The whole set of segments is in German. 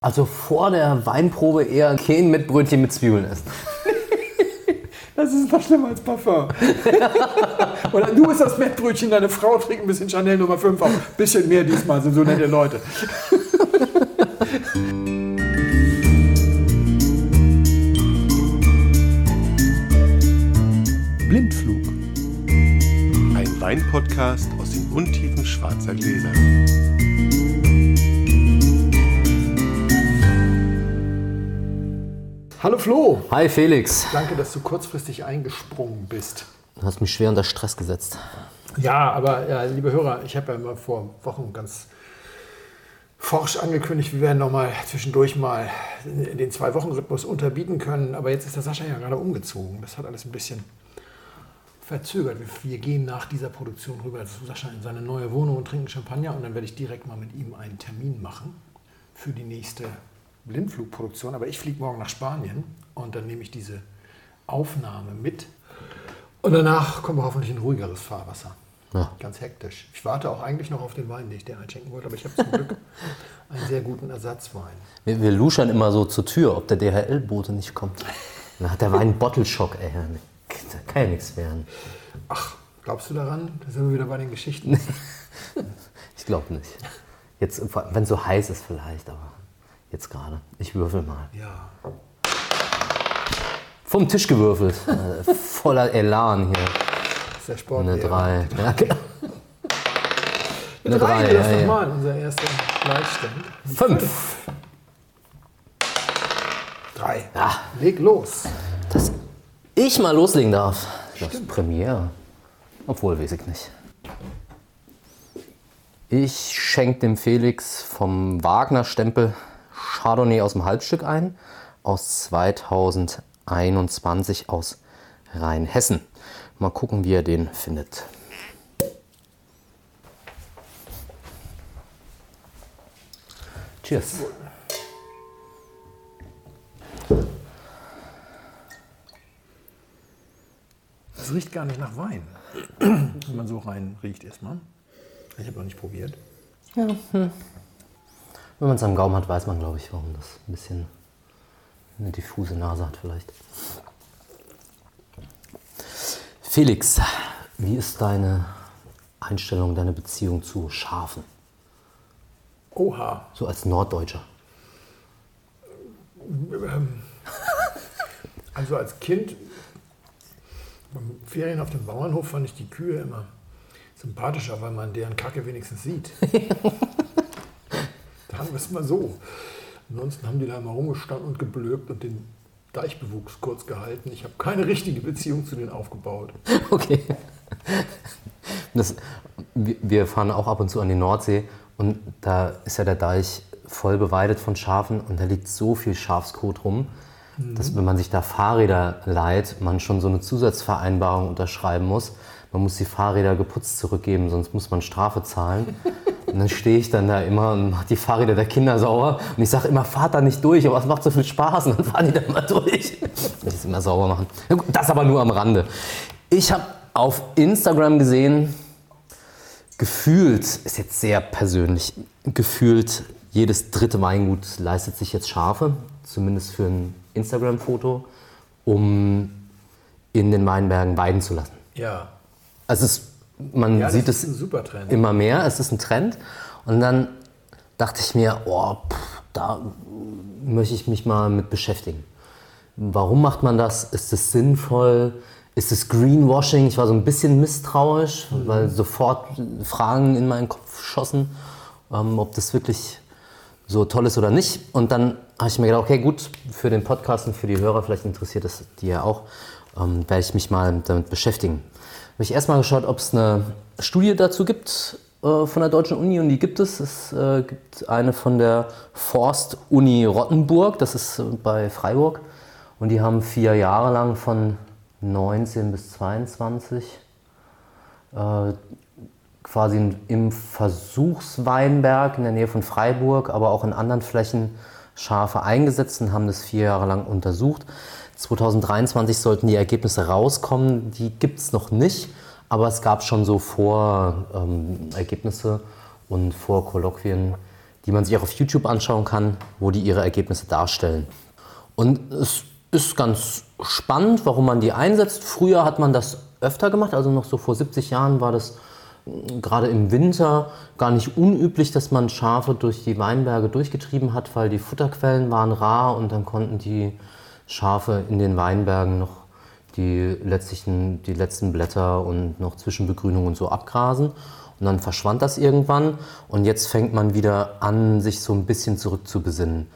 Also vor der Weinprobe eher kein mit Brötchen mit Zwiebeln essen. Das ist noch schlimmer als Parfum. Oder du isst das Mettbrötchen, deine Frau trinkt ein bisschen Chanel Nummer 5 auf. Bisschen mehr diesmal, sind so nette Leute. Blindflug. Ein Weinpodcast aus den Untiefen schwarzer Gläser. Hallo Flo. Hi Felix. Danke, dass du kurzfristig eingesprungen bist. Du hast mich schwer unter Stress gesetzt. Ja, aber ja, liebe Hörer, ich habe ja mal vor Wochen ganz forsch angekündigt, wir werden noch mal zwischendurch mal den Zwei-Wochen-Rhythmus unterbieten können. Aber jetzt ist der Sascha ja gerade umgezogen. Das hat alles ein bisschen verzögert. Wir, wir gehen nach dieser Produktion rüber zu Sascha in seine neue Wohnung und trinken Champagner. Und dann werde ich direkt mal mit ihm einen Termin machen für die nächste Blindflugproduktion. Aber ich fliege morgen nach Spanien und dann nehme ich diese Aufnahme mit. Und danach kommen wir hoffentlich in ruhigeres Fahrwasser. Ja. Ganz hektisch. Ich warte auch eigentlich noch auf den Wein, den ich dir einschenken wollte, aber ich habe zum Glück einen sehr guten Ersatzwein. Wir, wir luschern immer so zur Tür, ob der DHL-Bote nicht kommt. Dann hat der Wein einen Bottleshock, ey. Da kann ja nichts werden. Ach, glaubst du daran? Da sind wir wieder bei den Geschichten. Ich glaube nicht. Jetzt, wenn es so heiß ist vielleicht, aber jetzt gerade. Ich würfel mal. Ja. Vom Tisch gewürfelt. Äh, Voller Elan hier. Das ist der Sport. Eine 3. Ja, genau. Eine Eine drei, drei, das ja, ja. nochmal, unser erster Gleichstand. Die Fünf. Drei. Ja. Leg los. Dass ich mal loslegen darf. Das ist Premiere. Obwohl, weiß ich nicht. Ich schenke dem Felix vom Wagner-Stempel Chardonnay aus dem Halbstück ein, aus 2021 aus Rheinhessen. Mal gucken, wie er den findet. Cheers. Es riecht gar nicht nach Wein. Wenn man so rein riecht erstmal. Ich habe noch nicht probiert. Wenn man es am Gaumen hat, weiß man, glaube ich, warum das ein bisschen eine diffuse Nase hat vielleicht. Felix, wie ist deine Einstellung, deine Beziehung zu Schafen? Oha. So als Norddeutscher. Also als Kind beim Ferien auf dem Bauernhof fand ich die Kühe immer sympathischer, weil man deren Kacke wenigstens sieht. Sagen wir es mal so. Ansonsten haben die da immer rumgestanden und geblökt und den Deichbewuchs kurz gehalten. Ich habe keine richtige Beziehung zu denen aufgebaut. Okay. Das, wir wir fahren auch ab und zu an die Nordsee und da ist ja der Deich voll beweidet von Schafen und da liegt so viel Schafskot rum, dass wenn man sich da Fahrräder leiht, man schon so eine Zusatzvereinbarung unterschreiben muss. Man muss die Fahrräder geputzt zurückgeben, sonst muss man Strafe zahlen. Und dann stehe ich dann da immer und mache die Fahrräder der Kinder sauer. Und ich sage immer, fahrt da nicht durch, aber es macht so viel Spaß. Und dann fahren die da mal durch. Ich es immer sauber machen. Das aber nur am Rande. Ich habe auf Instagram gesehen, gefühlt, ist jetzt sehr persönlich, gefühlt jedes dritte Weingut leistet sich jetzt Schafe, zumindest für ein Instagram-Foto, um in den Weinbergen weiden zu lassen. Ja. Also es, man Ja, das sieht es immer mehr, es ist ein Trend. Und dann dachte ich mir, oh, pff, da möchte ich mich mal mit beschäftigen. Warum macht man das? Ist es sinnvoll? Ist es Greenwashing? Ich war so ein bisschen misstrauisch, weil sofort Fragen in meinen Kopf schossen, ähm, ob das wirklich so toll ist oder nicht. Und dann habe ich mir gedacht, okay, gut, für den Podcast und für die Hörer, vielleicht interessiert es die ja auch, ähm, werde ich mich mal damit beschäftigen. Habe ich erstmal geschaut, ob es eine Studie dazu gibt äh, von der Deutschen Uni und die gibt es. Es äh, gibt eine von der Forst-Uni Rottenburg, das ist äh, bei Freiburg. Und die haben vier Jahre lang von 19 bis 22 äh, quasi im Versuchsweinberg in der Nähe von Freiburg, aber auch in anderen Flächen Schafe eingesetzt und haben das vier Jahre lang untersucht. 2023 sollten die Ergebnisse rauskommen. Die gibt es noch nicht, aber es gab schon so Vorergebnisse ähm, und Vorkolloquien, die man sich auch auf YouTube anschauen kann, wo die ihre Ergebnisse darstellen. Und es ist ganz spannend, warum man die einsetzt. Früher hat man das öfter gemacht, also noch so vor 70 Jahren war das mm, gerade im Winter gar nicht unüblich, dass man Schafe durch die Weinberge durchgetrieben hat, weil die Futterquellen waren rar und dann konnten die Schafe in den Weinbergen noch die letztlichen, die letzten Blätter und noch Zwischenbegrünung und so abgrasen. Und dann verschwand das irgendwann und jetzt fängt man wieder an, sich so ein bisschen zurückzubesinnen.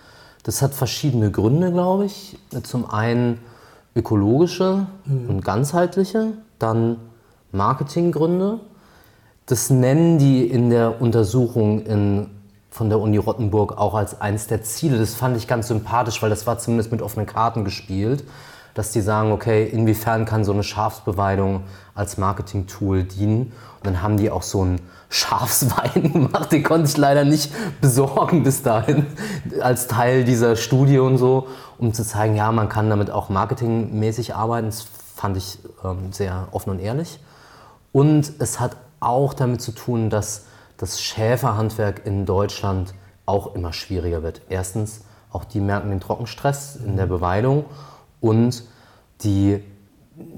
Das hat verschiedene Gründe, glaube ich. Zum einen ökologische mhm. und ganzheitliche, dann Marketinggründe. Das nennen die in der Untersuchung in, von der Uni Rottenburg auch als eines der Ziele. Das fand ich ganz sympathisch, weil das war zumindest mit offenen Karten gespielt dass die sagen, okay, inwiefern kann so eine Schafsbeweidung als Marketing-Tool dienen? Und dann haben die auch so einen Schafswein gemacht, den konnte ich leider nicht besorgen bis dahin, als Teil dieser Studie und so, um zu zeigen, ja, man kann damit auch marketingmäßig arbeiten. Das fand ich ähm, sehr offen und ehrlich. Und es hat auch damit zu tun, dass das Schäferhandwerk in Deutschland auch immer schwieriger wird. Erstens, auch die merken den Trockenstress in der Beweidung und die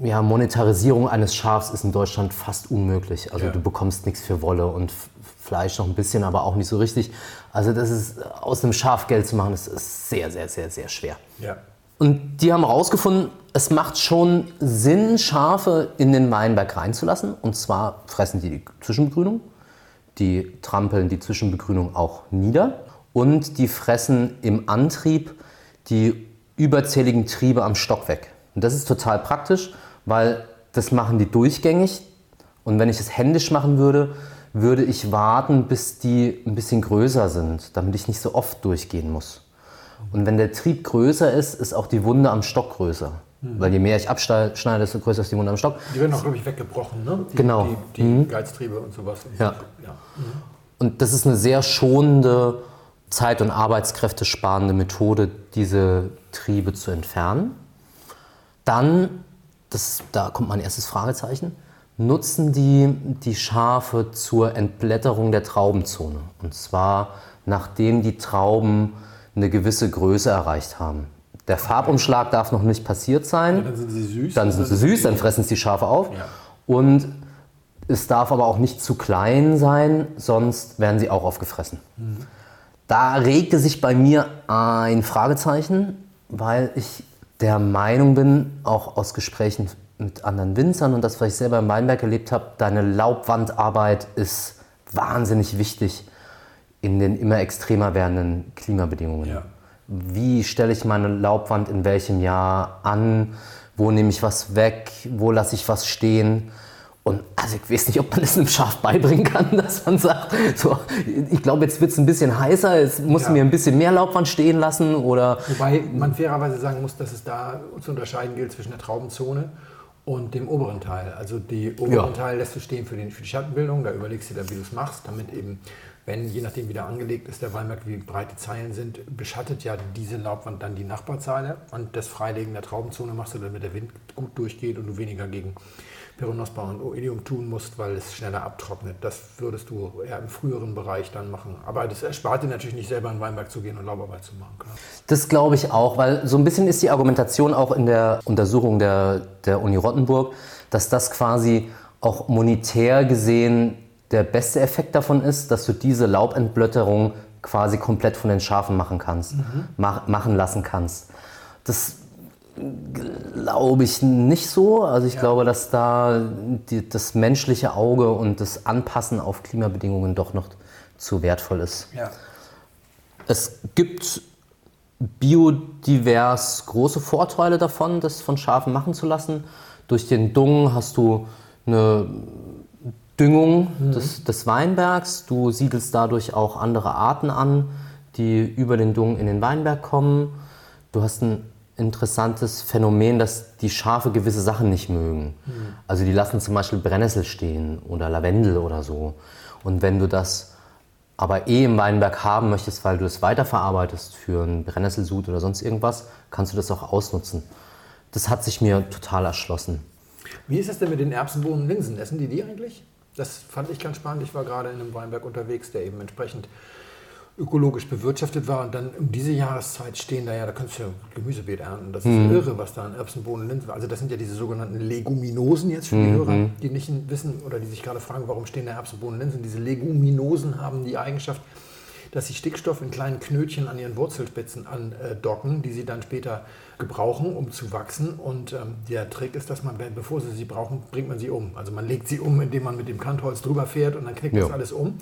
ja, Monetarisierung eines Schafs ist in Deutschland fast unmöglich. Also ja. du bekommst nichts für Wolle und Fleisch noch ein bisschen, aber auch nicht so richtig. Also das ist aus einem Schaf Geld zu machen, das ist sehr, sehr, sehr, sehr schwer. Ja. Und die haben herausgefunden, es macht schon Sinn, Schafe in den Weinberg reinzulassen. Und zwar fressen die die Zwischenbegrünung, die trampeln die Zwischenbegrünung auch nieder und die fressen im Antrieb die überzähligen Triebe am Stock weg. Und das ist total praktisch, weil das machen die durchgängig. Und wenn ich es händisch machen würde, würde ich warten, bis die ein bisschen größer sind, damit ich nicht so oft durchgehen muss. Und wenn der Trieb größer ist, ist auch die Wunde am Stock größer. Mhm. Weil je mehr ich abschneide, desto größer ist die Wunde am Stock. Die werden auch, glaube ich, weggebrochen, ne? Die, genau. Die, die mhm. Geiztriebe und sowas. Ja. ja. Mhm. Und das ist eine sehr schonende, zeit- und arbeitskräftesparende Methode, diese Triebe zu entfernen. Dann, das, da kommt mein erstes Fragezeichen, nutzen die die Schafe zur Entblätterung der Traubenzone. Und zwar nachdem die Trauben eine gewisse Größe erreicht haben. Der Farbumschlag darf noch nicht passiert sein. Ja, dann sind sie süß. Dann sind sie süß, dann fressen es die Schafe auf. Ja. Und es darf aber auch nicht zu klein sein, sonst werden sie auch aufgefressen. Mhm. Da regte sich bei mir ein Fragezeichen, weil ich der Meinung bin, auch aus Gesprächen mit anderen Winzern und das, was ich selber im Weinberg erlebt habe, deine Laubwandarbeit ist wahnsinnig wichtig in den immer extremer werdenden Klimabedingungen. Ja. Wie stelle ich meine Laubwand in welchem Jahr an? Wo nehme ich was weg? Wo lasse ich was stehen? Und also ich weiß nicht, ob man das einem Schaf beibringen kann, dass man sagt, so, ich glaube, jetzt wird es ein bisschen heißer, es muss ja. mir ein bisschen mehr Laubwand stehen lassen oder. Wobei man fairerweise sagen muss, dass es da zu unterscheiden gilt zwischen der Traubenzone und dem oberen Teil. Also die oberen ja. Teil lässt du stehen für, den, für die Schattenbildung, da überlegst du dir, wie du es machst, damit eben, wenn, je nachdem wie der angelegt ist, der Weinberg, wie breit die Zeilen sind, beschattet ja diese Laubwand dann die Nachbarzeile und das Freilegen der Traubenzone machst du, damit der Wind gut durchgeht und du weniger gegen Peronospora und Oidium tun musst, weil es schneller abtrocknet. Das würdest du eher im früheren Bereich dann machen. Aber das erspart dir natürlich nicht selber in den Weinberg zu gehen und Laubarbeit zu machen. Klar. Das glaube ich auch, weil so ein bisschen ist die Argumentation auch in der Untersuchung der, der Uni Rottenburg, dass das quasi auch monetär gesehen der beste Effekt davon ist, dass du diese Laubentblötterung quasi komplett von den Schafen machen kannst, mhm. mach, machen lassen kannst. Das glaube ich nicht so. Also ich ja. glaube, dass da die, das menschliche Auge und das Anpassen auf Klimabedingungen doch noch zu wertvoll ist. Ja. Es gibt biodivers große Vorteile davon, das von Schafen machen zu lassen. Durch den Dung hast du eine Düngung mhm. des, des, Weinbergs. Du siedelst dadurch auch andere Arten an, die über den Dung in den Weinberg kommen. Du hast einen interessantes Phänomen, dass die Schafe gewisse Sachen nicht mögen. Mhm. Also die lassen zum Beispiel Brennnessel stehen oder Lavendel oder so. Und wenn du das aber eh im Weinberg haben möchtest, weil du es weiterverarbeitest für einen Brennnesselsud oder sonst irgendwas, kannst du das auch ausnutzen. Das hat sich mir total erschlossen. Wie ist es denn mit den Erbsenbohnen und Linsen? Essen die die eigentlich? Das fand ich ganz spannend. Ich war gerade in einem Weinberg unterwegs, der eben entsprechend ökologisch bewirtschaftet war. Und dann um diese Jahreszeit stehen da ja, da könntest du ja Gemüsebeet ernten. Das ist irre, was da an Erbsen, Bohnen, Linsen, also das sind ja diese sogenannten Leguminosen jetzt für die Hörer, die nicht wissen oder die sich gerade fragen, warum stehen da Erbsen, Bohnen, Linsen. Diese Leguminosen haben die Eigenschaft, dass sie Stickstoff in kleinen Knötchen an ihren Wurzelspitzen andocken, die sie dann später gebrauchen, um zu wachsen. Und ähm, der Trick ist, dass man, bevor sie sie brauchen, bringt man sie um. Also man legt sie um, indem man mit dem Kantholz drüber fährt und dann knickt Ja. das alles um.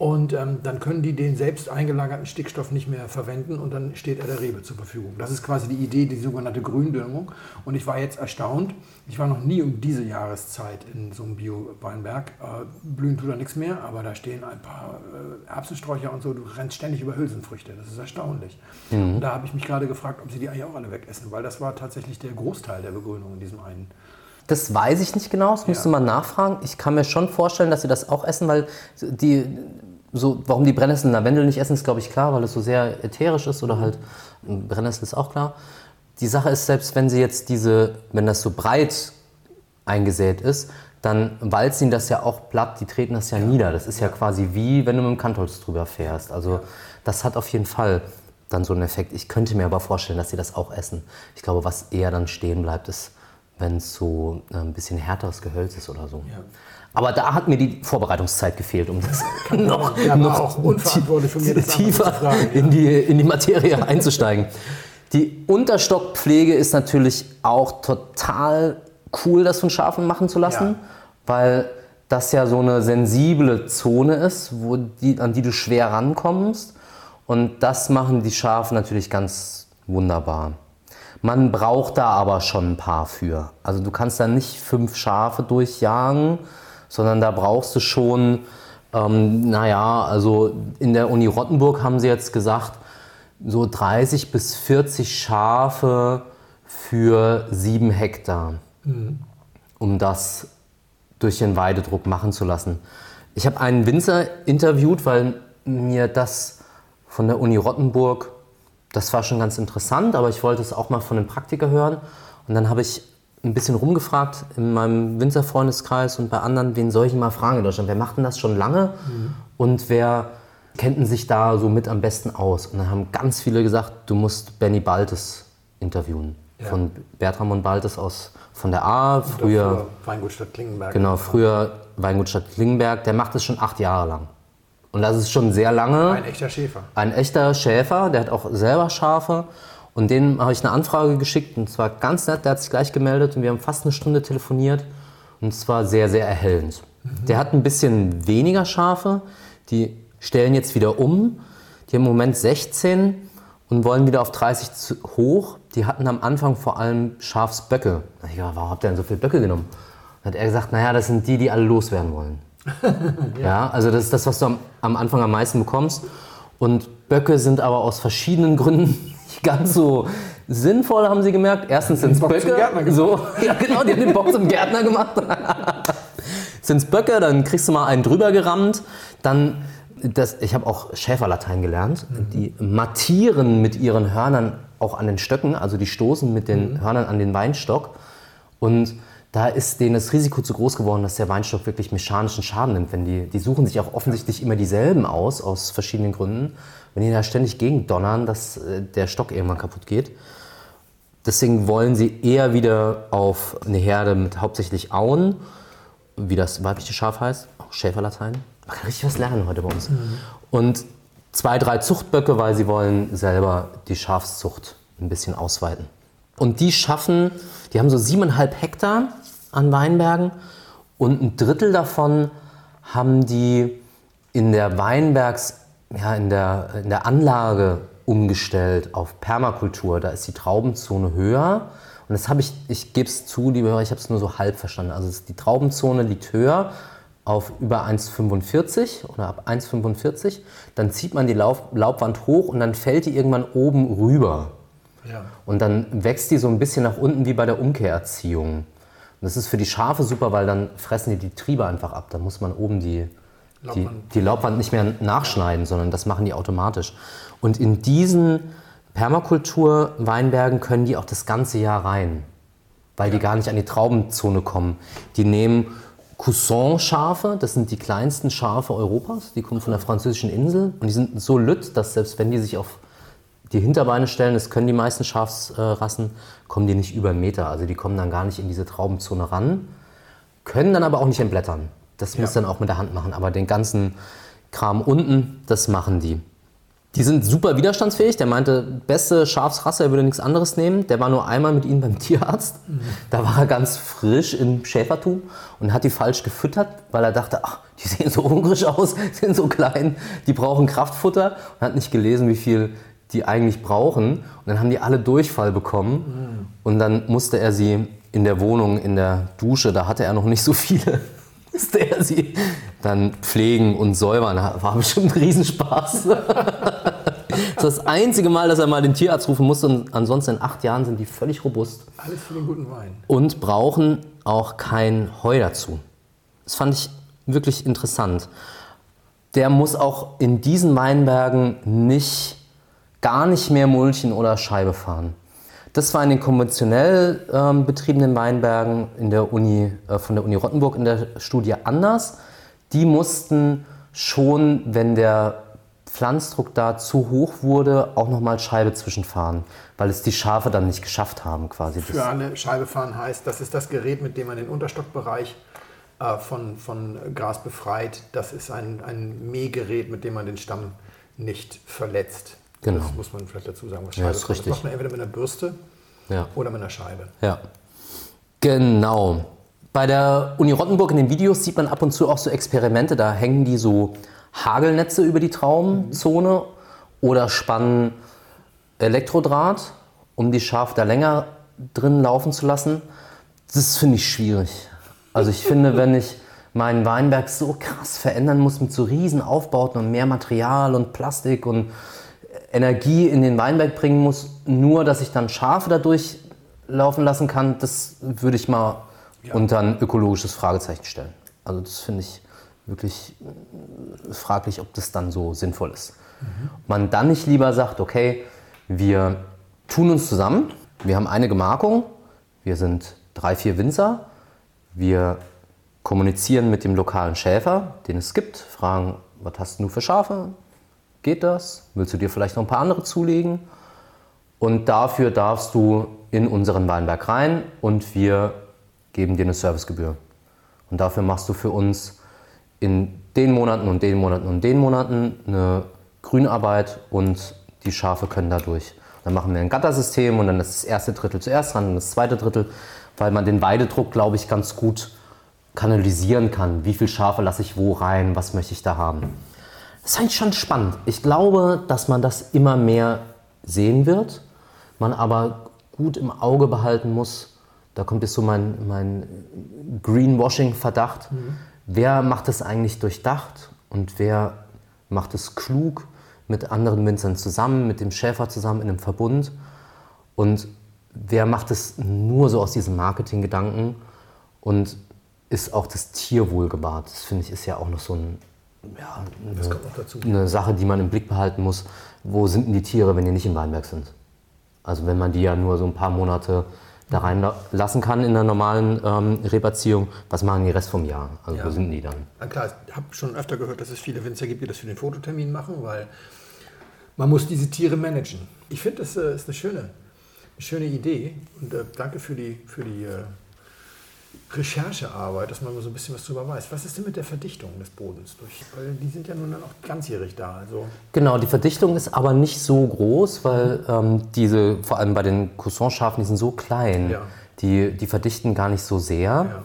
Und ähm, dann können die den selbst eingelagerten Stickstoff nicht mehr verwenden und dann steht er der Rebe zur Verfügung. Das ist quasi die Idee, die sogenannte Gründüngung. Und ich war jetzt erstaunt, ich war noch nie um diese Jahreszeit in so einem Bio-Weinberg. Äh, blühen tut da nichts mehr, aber da stehen ein paar äh, Erbsensträucher und so. Du rennst ständig über Hülsenfrüchte. Das ist erstaunlich. Und da habe ich mich gerade gefragt, ob sie die eigentlich auch alle wegessen, weil das war tatsächlich der Großteil der Begrünung in diesem einen. Das weiß ich nicht genau, das müsste Ja. man nachfragen. Ich kann mir schon vorstellen, dass sie das auch essen, weil die, so, warum die Brennnessel Lavendel nicht essen, ist glaube ich klar, weil es so sehr ätherisch ist oder halt Brennnessel ist auch klar. Die Sache ist, selbst wenn sie jetzt diese, wenn das so breit eingesät ist, dann walzen ihnen das ja auch platt, die treten das ja, nieder. Das ist ja. quasi wie, wenn du mit dem Kantholz drüber fährst. Also das hat auf jeden Fall dann so einen Effekt. Ich könnte mir aber vorstellen, dass sie das auch essen. Ich glaube, was eher dann stehen bleibt, ist, wenn es so äh, ein bisschen härteres Gehölz ist oder so. Aber da hat mir die Vorbereitungszeit gefehlt, um das noch, Ja, noch tiefer fragen, ja. in, die, in die Materie einzusteigen. Die Unterstockpflege ist natürlich auch total cool, das von Schafen machen zu lassen, Ja. weil das ja so eine sensible Zone ist, wo die, an die du schwer rankommst. Und das machen die Schafe natürlich ganz wunderbar. Man braucht da aber schon ein paar für. Also du kannst da nicht fünf Schafe durchjagen, sondern da brauchst du schon, ähm, naja, also in der Uni Rottenburg haben sie jetzt gesagt, so 30 bis 40 Schafe für sieben Hektar, um das durch den Weidedruck machen zu lassen. Ich habe einen Winzer interviewt, weil mir das von der Uni Rottenburg, das war schon ganz interessant, aber ich wollte es auch mal von einem Praktiker hören. Und dann habe ich ein bisschen rumgefragt in meinem Winzerfreundeskreis und bei anderen, wen soll ich mal fragen in Deutschland? Wer macht denn das schon lange? Und wer kennt denn sich da so mit am besten aus? Und dann haben ganz viele gesagt, du musst Benny Baltes interviewen. Von Bertram und Baltes aus von der A, früher, Weingutstadt Klingenberg. genau, früher Weingut Stadt Klingenberg, der macht es schon acht Jahre lang. Und das ist schon sehr lange. Ein echter Schäfer. Ein echter Schäfer, der hat auch selber Schafe. Und dem habe ich eine Anfrage geschickt und zwar ganz nett, der hat sich gleich gemeldet und wir haben fast eine Stunde telefoniert und es war sehr, sehr erhellend. Der hat ein bisschen weniger Schafe, die stellen jetzt wieder um. Die haben im Moment 16 und wollen wieder auf 30 zu, hoch. Die hatten am Anfang vor allem Schafsböcke. Ich dachte, warum habt ihr denn so viele Böcke genommen? Dann hat er gesagt, naja, das sind die, die alle loswerden wollen. Ja, also das ist das, was du am, am Anfang am meisten bekommst. Und Böcke sind aber aus verschiedenen Gründen nicht ganz so sinnvoll, haben sie gemerkt. Erstens sind es Böcke. Gärtner gemacht. So, ja, genau, die haben den Bock zum Gärtner gemacht. sind es Böcke, dann kriegst du mal einen drüber gerammt. Dann, das, ich habe auch Schäferlatein gelernt. Die mattieren mit ihren Hörnern auch an den Stöcken, also die stoßen mit den Hörnern an den Weinstock. Und da ist denen das Risiko zu groß geworden, dass der Weinstock wirklich mechanischen Schaden nimmt. Wenn die, die suchen sich auch offensichtlich immer dieselben aus, aus verschiedenen Gründen. Wenn die da ständig gegen donnern, dass äh, der Stock irgendwann kaputt geht. Deswegen wollen sie eher wieder auf eine Herde mit hauptsächlich Auen, wie das weibliche Schaf heißt, auch Schäferlatein. Man kann richtig was lernen heute bei uns. Und zwei, drei Zuchtböcke, weil sie wollen selber die Schafszucht ein bisschen ausweiten. Und die schaffen, die haben so siebeneinhalb Hektar an Weinbergen und ein Drittel davon haben die in der Weinbergs, ja, in der, in der Anlage umgestellt auf Permakultur. Da ist die Traubenzone höher. Und das habe ich, ich gebe es zu, liebe Hörer, ich habe es nur so halb verstanden. Also die Traubenzone liegt höher auf über 1,45 oder ab 1,45. Dann zieht man die Lauf, Laubwand hoch und dann fällt die irgendwann oben rüber. Ja. Und dann wächst die so ein bisschen nach unten wie bei der Umkehrerziehung. Und das ist für die Schafe super, weil dann fressen die die Triebe einfach ab. Dann muss man oben die, Laubwand. die Laubwand nicht mehr nachschneiden, sondern das machen die automatisch. Und in diesen Permakultur-Weinbergen können die auch das ganze Jahr rein, weil die gar nicht an die Traubenzone kommen. Die nehmen Cousin-Schafe, das sind die kleinsten Schafe Europas, die kommen von der französischen Insel und die sind so lütt, dass selbst wenn die sich auf die Hinterbeine stellen, das können die meisten Schafsrassen, kommen die nicht über einen Meter. Also die kommen dann gar nicht in diese Traubenzone ran, können dann aber auch nicht entblättern. Das muss Ja. dann auch mit der Hand machen. Aber den ganzen Kram unten, das machen die. Die sind super widerstandsfähig. Der meinte, beste Schafsrasse, er würde nichts anderes nehmen. Der war nur einmal mit ihnen beim Tierarzt. Da war er ganz frisch im Schäfertum und hat die falsch gefüttert, weil er dachte, ach, die sehen so hungrig aus, sind so klein, die brauchen Kraftfutter und hat nicht gelesen, wie viel die eigentlich brauchen. Und dann haben die alle Durchfall bekommen und dann musste er sie in der Wohnung, in der Dusche, da hatte er noch nicht so viele, musste er sie dann pflegen und säubern. War bestimmt ein Riesenspaß. Das ist das einzige Mal, dass er mal den Tierarzt rufen musste und ansonsten in acht Jahren sind die völlig robust Alles für den guten Wein. und brauchen auch kein Heu dazu. Das fand ich wirklich interessant. Der muss auch in diesen Weinbergen nicht, gar nicht mehr Mulchen oder Scheibe fahren. Das war in den konventionell ähm, betriebenen Weinbergen in der Uni, äh, von der Uni Rottenburg in der Studie anders. Die mussten schon, wenn der Pflanzdruck da zu hoch wurde, auch nochmal Scheibe zwischenfahren, weil es die Schafe dann nicht geschafft haben quasi. Für alle Scheibe fahren heißt, das ist das Gerät, mit dem man den Unterstockbereich äh, von, von Gras befreit. Das ist ein, ein Mähgerät, mit dem man den Stamm nicht verletzt. Genau. Das muss man vielleicht dazu sagen. Was Ja, ist fahren. richtig. Das macht man entweder mit einer Bürste Ja. oder mit einer Scheibe. Ja. Genau. Bei der Uni Rottenburg in den Videos sieht man ab und zu auch so Experimente. Da hängen die so Hagelnetze über die Traumzone oder spannen Elektrodraht, um die Schafe da länger drin laufen zu lassen. Das finde ich schwierig. Also ich finde, wenn ich meinen Weinberg so krass verändern muss mit so riesen Aufbauten und mehr Material und Plastik und Energie in den Weinberg bringen muss, nur dass ich dann Schafe dadurch laufen lassen kann, das würde ich mal unter ein ökologisches Fragezeichen stellen. Also das finde ich wirklich äh, fraglich, ob das dann so sinnvoll ist. Ob man dann nicht lieber sagt, okay, wir tun uns zusammen, wir haben eine Gemarkung, wir sind drei, vier Winzer, wir kommunizieren mit dem lokalen Schäfer, den es gibt, fragen, was hast du für Schafe? Geht das? Willst du dir vielleicht noch ein paar andere zulegen? Und dafür darfst du in unseren Weinberg rein und wir geben dir eine Servicegebühr. Und dafür machst du für uns in den Monaten und den Monaten und den Monaten eine Grünarbeit und die Schafe können dadurch. Dann machen wir ein Gattersystem und dann ist das erste Drittel zuerst dran und das zweite Drittel, weil man den Weidedruck, glaube ich, ganz gut kanalisieren kann. Wie viele Schafe lasse ich wo rein? Was möchte ich da haben? Das ist eigentlich schon spannend. Ich glaube, dass man das immer mehr sehen wird, man aber gut im Auge behalten muss. Da kommt jetzt so mein, mein Greenwashing-Verdacht. Wer macht es eigentlich durchdacht und wer macht es klug mit anderen Winzern zusammen, mit dem Schäfer zusammen in einem Verbund? Und wer macht es nur so aus diesem Marketinggedanken und ist auch das Tierwohl gewahrt? Das finde ich ist ja auch noch so ein, ja, Das eine, kommt noch dazu. eine Sache, die man im Blick behalten muss. Wo sind denn die Tiere, wenn die nicht im Weinberg sind? Also wenn man die ja nur so ein paar Monate da reinlassen kann in der normalen ähm, Rebeziehung, was machen die Rest vom Jahr? Also Ja. wo sind die dann? Na klar, ich habe schon öfter gehört, dass es viele Winzer gibt, die das für den Fototermin machen, weil man muss diese Tiere managen. Ich finde, das äh, ist eine schöne, eine schöne Idee und äh, danke für die, für die äh, Recherchearbeit, dass man mal so ein bisschen was drüber weiß. Was ist denn mit der Verdichtung des Bodens? Durch, weil die sind ja nun dann auch ganzjährig da. Also Genau, die Verdichtung ist aber nicht so groß, weil ähm, diese, vor allem bei den Coussinschafen, die sind so klein, Ja. die, die verdichten gar nicht so sehr.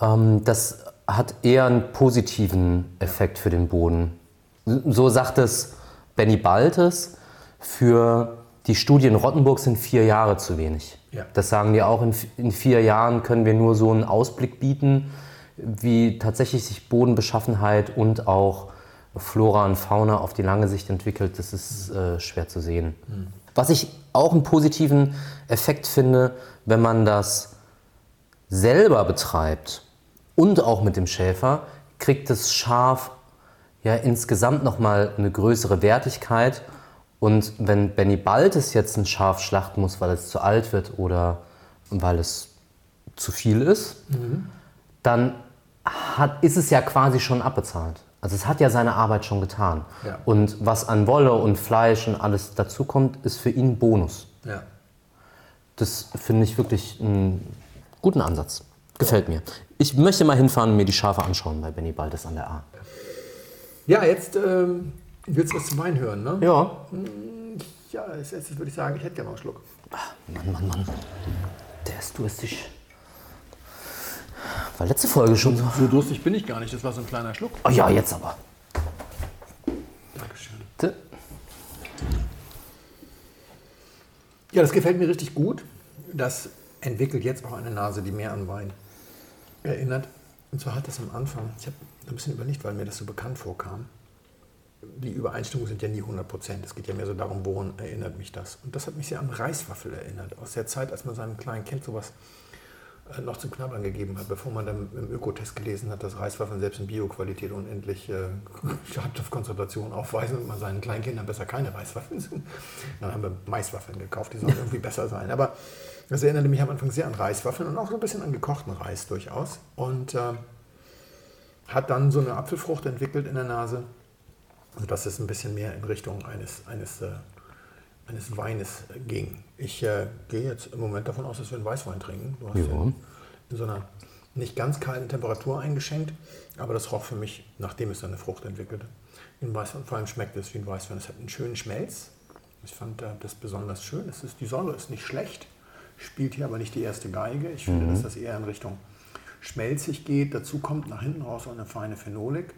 Ähm, das hat eher einen positiven Effekt für den Boden. So sagt es Benny Baltes. Für die Studie in Rottenburg sind vier Jahre zu wenig. Ja. Das sagen die auch, in, in vier Jahren können wir nur so einen Ausblick bieten, wie tatsächlich sich Bodenbeschaffenheit und auch Flora und Fauna auf die lange Sicht entwickelt. Das ist äh, schwer zu sehen. Was ich auch einen positiven Effekt finde, wenn man das selber betreibt und auch mit dem Schäfer, kriegt das Schaf ja insgesamt nochmal eine größere Wertigkeit. Und wenn Benny Baltes jetzt ein Schaf schlachten muss, weil es zu alt wird oder weil es zu viel ist, dann hat, ist es ja quasi schon abbezahlt. Also es hat ja seine Arbeit schon getan. Ja. Und was an Wolle und Fleisch und alles dazukommt, ist für ihn Bonus. Ja. Das finde ich wirklich einen guten Ansatz. Gefällt mir. Ich möchte mal hinfahren und mir die Schafe anschauen bei Benny Baldes an der A. Ja, jetzt ähm, willst du was zum Wein hören, ne? Ja. Ja, als erstes würde ich sagen, ich hätte gerne noch einen Schluck. Mann, Mann, Mann. Der ist durstig. War letzte Folge schon so. So durstig bin ich gar nicht, das war so ein kleiner Schluck. Oh ja, jetzt aber. Dankeschön. Ja, das gefällt mir richtig gut. Das entwickelt jetzt auch eine Nase, die mehr an Wein erinnert. Und zwar hat das am Anfang, ich habe ein bisschen überlegt, weil mir das so bekannt vorkam. Die Übereinstimmungen sind ja nie 100 Prozent. Es geht ja mehr so darum, woran erinnert mich das. Und das hat mich sehr an Reiswaffel erinnert. Aus der Zeit, als man seinem kleinen Kind sowas äh, noch zum Knabbern gegeben hat, bevor man dann im Ökotest gelesen hat, dass Reiswaffeln selbst in Bioqualität unendlich äh, Schadstoffkonzentration aufweisen und man seinen kleinen Kindern besser keine Reiswaffeln sind. Dann haben wir Maiswaffeln gekauft, die sollen irgendwie besser sein. Aber das erinnerte mich am Anfang sehr an Reiswaffeln und auch so ein bisschen an gekochten Reis durchaus. Und äh, hat dann so eine Apfelfrucht entwickelt in der Nase, sodass es ein bisschen mehr in Richtung eines, eines, äh, eines Weines ging. Ich äh, gehe jetzt im Moment davon aus, dass wir einen Weißwein trinken. Du hast Ja. den in so einer nicht ganz kalten Temperatur eingeschenkt, aber das roch für mich, nachdem es eine Frucht entwickelte, ein Weißwein. Vor allem schmeckt es wie ein Weißwein. Es hat einen schönen Schmelz. Ich fand äh, das besonders schön. Es ist, die Säure ist nicht schlecht, spielt hier aber nicht die erste Geige. Ich finde, dass das eher in Richtung schmelzig geht. Dazu kommt nach hinten raus eine feine Phenolik.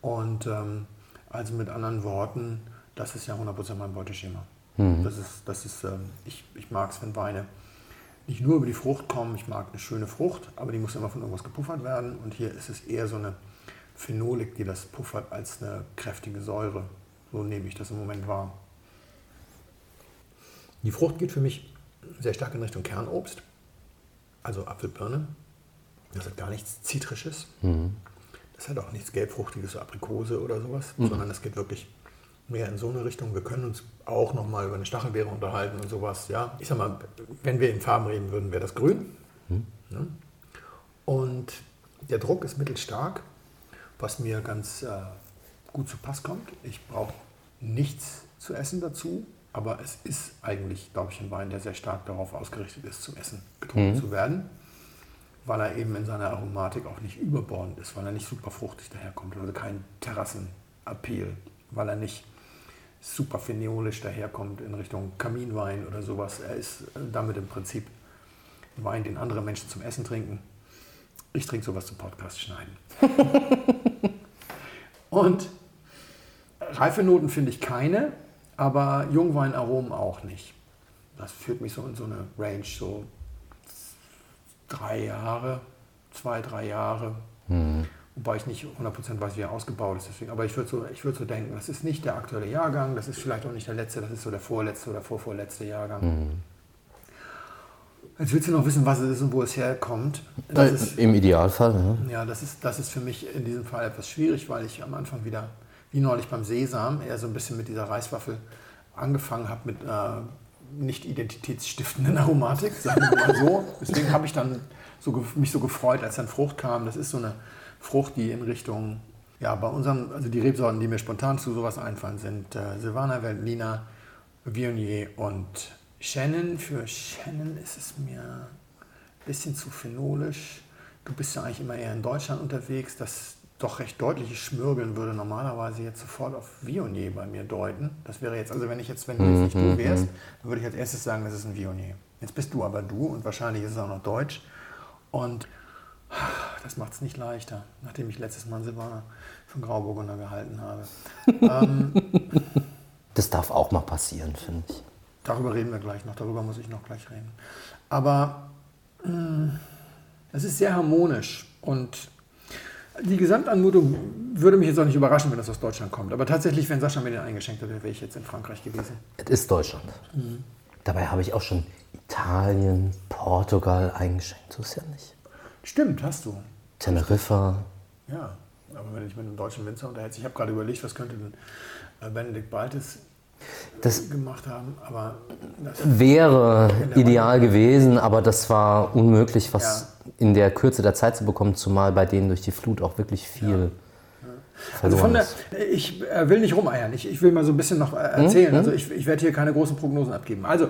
Und ähm, also mit anderen Worten, das ist ja 100% mein Beuteschema. Das ist, das ist, ähm, ich, ich mag es, wenn Weine nicht nur über die Frucht kommen. Ich mag eine schöne Frucht, aber die muss immer von irgendwas gepuffert werden. Und hier ist es eher so eine Phenolik, die das puffert, als eine kräftige Säure. So nehme ich das im Moment wahr. Die Frucht geht für mich sehr stark in Richtung Kernobst, also Apfelbirne. Das hat gar nichts Zitrisches. Das hat auch nichts Gelbfruchtiges, Aprikose oder sowas, sondern das geht wirklich mehr in so eine Richtung. Wir können uns auch nochmal über eine Stachelbeere unterhalten und sowas. Ja, ich sag mal, wenn wir in Farben reden würden, wäre das grün. Ne? Und der Druck ist mittelstark, was mir ganz äh, gut zu Pass kommt. Ich brauche nichts zu essen dazu, aber es ist eigentlich, glaube ich, ein Wein, der sehr stark darauf ausgerichtet ist, zum Essen getrunken zu werden, weil er eben in seiner Aromatik auch nicht überbordend ist, weil er nicht super fruchtig daherkommt, also kein Terrassenappeal, weil er nicht super phenolisch daherkommt in Richtung Kaminwein oder sowas. Er ist äh, damit im Prinzip ein Wein, den andere Menschen zum Essen trinken. Ich trinke sowas zum Podcast schneiden. Und reife Noten finde ich keine, aber Jungweinaromen auch nicht. Das führt mich so in so eine Range, so drei Jahre, zwei, drei Jahre. Wobei ich nicht 100% weiß, wie er ausgebaut ist. Deswegen. Aber ich würde so, ich würd so denken, das ist nicht der aktuelle Jahrgang, das ist vielleicht auch nicht der letzte, das ist so der vorletzte oder vorvorletzte Jahrgang. Jetzt willst du noch wissen, was es ist und wo es herkommt. Das ist, Im Idealfall, ja. ja, das ist, das ist für mich in diesem Fall etwas schwierig, weil ich am Anfang wieder, wie neulich beim Sesam, eher so ein bisschen mit dieser Reiswaffel angefangen habe mit äh, nicht identitätsstiftenden Aromatik, sagen wir mal so. Deswegen habe ich dann so, mich so gefreut, als dann Frucht kam. Das ist so eine Frucht, die in Richtung, ja, bei unseren, also die Rebsorten, die mir spontan zu sowas einfallen, sind äh, Silvaner, Veltliner, Viognier und Shannon. Für Shannon ist es mir ein bisschen zu phenolisch. Du bist ja eigentlich immer eher in Deutschland unterwegs. Das doch recht deutliche Schmürgeln würde normalerweise jetzt sofort auf Viognier bei mir deuten. Das wäre jetzt, also wenn ich jetzt, wenn du jetzt nicht du wärst, dann würde ich als erstes sagen, das ist ein Viognier. Jetzt bist du aber du und wahrscheinlich ist es auch noch deutsch. Und das macht es nicht leichter, nachdem ich letztes Mal Silvaner von Grauburgunder gehalten habe. ähm, Das darf auch mal passieren, finde ich. Darüber reden wir gleich noch, darüber muss ich noch gleich reden. Aber es ist sehr harmonisch und die Gesamtanmutung würde mich jetzt auch nicht überraschen, wenn das aus Deutschland kommt. Aber tatsächlich, wenn Sascha mir den eingeschenkt hätte, wäre ich jetzt in Frankreich gewesen. Es ist Deutschland. Dabei habe ich auch schon Italien, Portugal eingeschenkt. So ist ja nicht. Stimmt, hast du. Teneriffa. Ja, aber wenn ich mit einem deutschen Winzer unterhältst, ich habe gerade überlegt, was könnte denn äh, Benedikt Baltes Das gemacht haben, aber wäre ideal gewesen, aber das war unmöglich, was in der Kürze der Zeit zu bekommen, zumal bei denen durch die Flut auch wirklich viel Also von verloren der, ist. ich äh, will nicht rumeiern, ich, ich will mal so ein bisschen noch äh, erzählen. Also ich, ich werde hier keine großen Prognosen abgeben. Also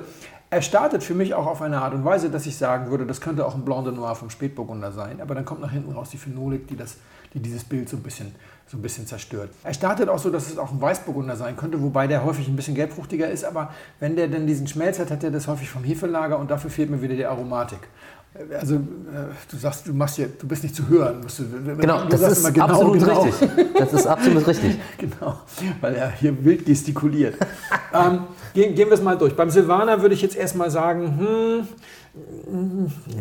er startet für mich auch auf eine Art und Weise, dass ich sagen würde, das könnte auch ein Blanc de Noir vom Spätburgunder sein, aber dann kommt nach hinten raus die Phenolik, die, das, die dieses Bild so ein, bisschen, so ein bisschen zerstört. Er startet auch so, dass es auch ein Weißburgunder sein könnte, wobei der häufig ein bisschen gelbfruchtiger ist, aber wenn der denn diesen Schmelz hat, hat er das häufig vom Hefelager und dafür fehlt mir wieder die Aromatik. Also äh, du sagst, du machst hier, du bist nicht zu hören. Du, Genau, du das ist genau, absolut genau. richtig. Das ist absolut richtig. Genau, weil er hier wild gestikuliert. ähm, gehen, gehen wir es mal durch. Beim Silvaner würde ich jetzt erstmal sagen, hm,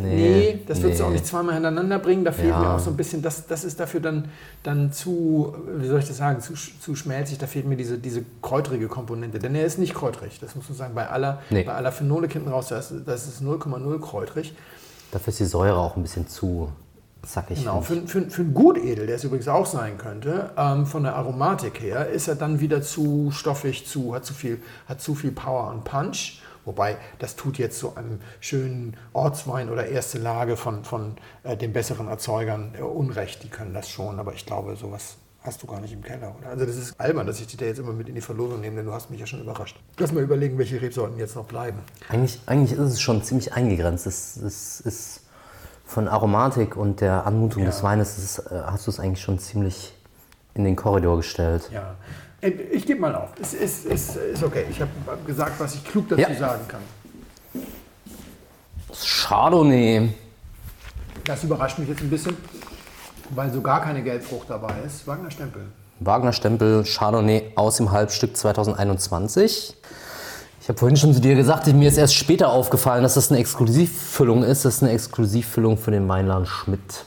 nee, das würdest du auch nee. nicht zweimal hintereinander bringen. Da fehlt Ja. mir auch so ein bisschen, das, das ist dafür dann, dann zu, wie soll ich das sagen, zu, zu schmelzig. Da fehlt mir diese, diese kräutrige Komponente. Denn er ist nicht kräutrig, das muss man sagen. Bei aller, Nee. bei aller Phenolik hinten raus, das, das ist 0,0 kräutrig. Dafür ist die Säure auch ein bisschen zu zackig. Genau, für, für, für einen Gutedel, der es übrigens auch sein könnte, ähm, von der Aromatik her, ist er dann wieder zu stoffig, zu, hat, zu viel, hat zu viel Power und Punch. Wobei, das tut jetzt so einem schönen Ortswein oder erste Lage von, von äh, den besseren Erzeugern äh, Unrecht. Die können das schon, aber ich glaube, sowas hast du gar nicht im Keller. Oder? Also das ist albern, dass ich dich da jetzt immer mit in die Verlosung nehme, denn du hast mich ja schon überrascht. Lass mal überlegen, welche Rebsorten jetzt noch bleiben. ich. Eigentlich, eigentlich ist es schon ziemlich eingegrenzt. Es, es ist von Aromatik und der Anmutung des Weines ist, äh, hast du es eigentlich schon ziemlich in den Korridor gestellt. Ja. Äh, Ich gebe mal auf. Es ist, ist, ist okay. Ich habe gesagt, was ich klug dazu Ja. sagen kann. Chardonnay. Das überrascht mich jetzt ein bisschen, weil so gar keine Gelbfrucht dabei ist. Wagner Stempel. Wagner Stempel Chardonnay aus dem Halbstück 2021. Ich habe vorhin schon zu dir gesagt, mir ist erst später aufgefallen, dass das eine Exklusivfüllung ist. Das ist eine Exklusivfüllung für den Weinladen Schmidt.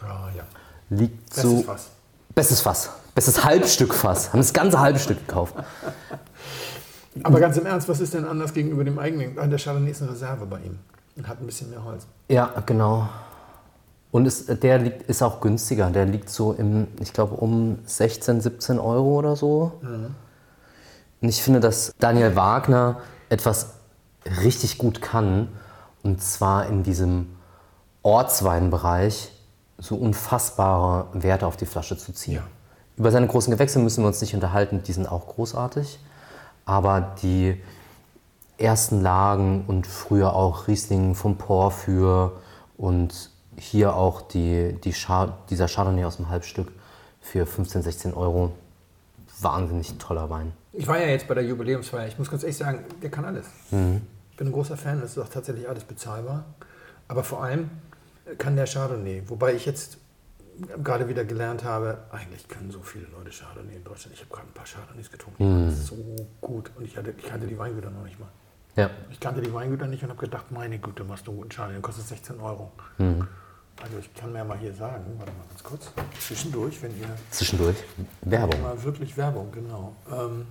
Ah, ja. Liegt Das so. ist was. Bestes Fass. Bestes Halbstück Fass. Haben das ganze Halbstück gekauft. Aber ganz im Ernst, was ist denn anders gegenüber dem eigenen? Der Chardonnay ist eine Reserve bei ihm und hat ein bisschen mehr Holz. Ja, genau. Und es, der liegt, ist auch günstiger. Der liegt so im, ich glaube, um 16, 17 Euro oder so. Und ich finde, dass Daniel Wagner etwas richtig gut kann. Und zwar in diesem Ortsweinbereich so unfassbare Werte auf die Flasche zu ziehen. Ja. Über seine großen Gewächse müssen wir uns nicht unterhalten, die sind auch großartig. Aber die ersten Lagen und früher auch Riesling vom Porphyr und hier auch die, die Char dieser Chardonnay aus dem Halbstück für 15, 16 Euro. Wahnsinnig toller Wein. Ich war ja jetzt bei der Jubiläumsfeier. Ich muss ganz ehrlich sagen, der kann alles. Ich bin ein großer Fan, es ist auch tatsächlich alles bezahlbar. Aber vor allem kann der Chardonnay, wobei ich jetzt gerade wieder gelernt habe, eigentlich können so viele Leute Chardonnay in Deutschland. Ich habe gerade ein paar Chardonnays getrunken. Das ist so gut. Und ich, hatte, ich kannte die Weingüter noch nicht mal. Ja. Ich kannte die Weingüter nicht und habe gedacht, meine Güte, machst du einen guten Chardonnay, der kostet 16 Euro. Also ich kann mir mal hier sagen, warte mal ganz kurz, zwischendurch, wenn ihr Zwischendurch. Werbung. Mal wirklich Werbung, genau. Ähm,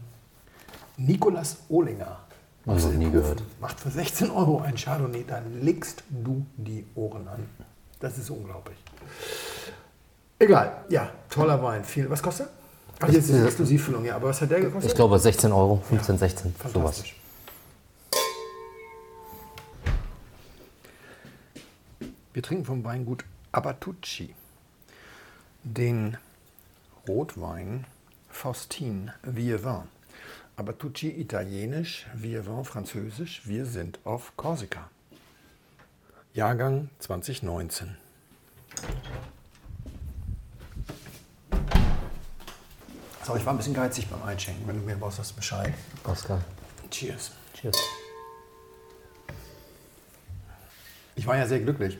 Nikolas Ohlinger Noch nie gehört. macht für 16 Euro ein Chardonnay, da legst du die Ohren an. Das ist unglaublich. Egal, ja, toller Wein. Viel, was kostet er? Ach, jetzt ist die Exklusivfüllung, ja, aber was hat der gekostet? Ich glaube 16 Euro, 15, 16, sowas. Wir trinken vom Weingut Abatucci den Rotwein Faustin Vieux-Vin. Abatucci italienisch, Vieux-Vin französisch. Wir sind auf Korsika. Jahrgang 2019. So, ich war ein bisschen geizig beim Einschenken. Wenn du mir brauchst, sagst du Bescheid. Oscar. Cheers. Cheers. Ich war ja sehr glücklich,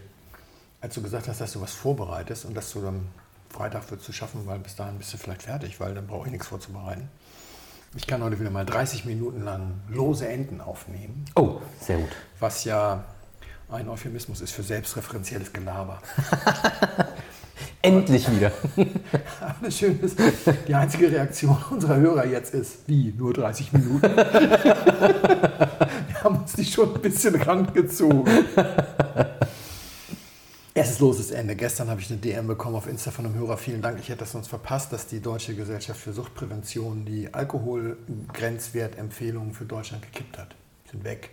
als du gesagt hast, dass du was vorbereitest und dass du dann Freitag wird zu schaffen, weil bis dahin bist du vielleicht fertig, weil dann brauche ich nichts vorzubereiten. Ich kann heute wieder mal 30 Minuten lang lose Enten aufnehmen, Oh, sehr gut. was ja ein Euphemismus ist für selbstreferenzielles Gelaber. Endlich wieder. Aber das Schöne ist, die einzige Reaktion unserer Hörer jetzt ist, wie, nur 30 Minuten? Wir haben uns die schon ein bisschen rangezogen. Erstes loses Ende. Gestern habe ich eine DM bekommen auf Insta von einem Hörer. Vielen Dank, ich hätte das sonst verpasst, dass die Deutsche Gesellschaft für Suchtprävention die Alkoholgrenzwertempfehlungen für Deutschland gekippt hat. Sind weg.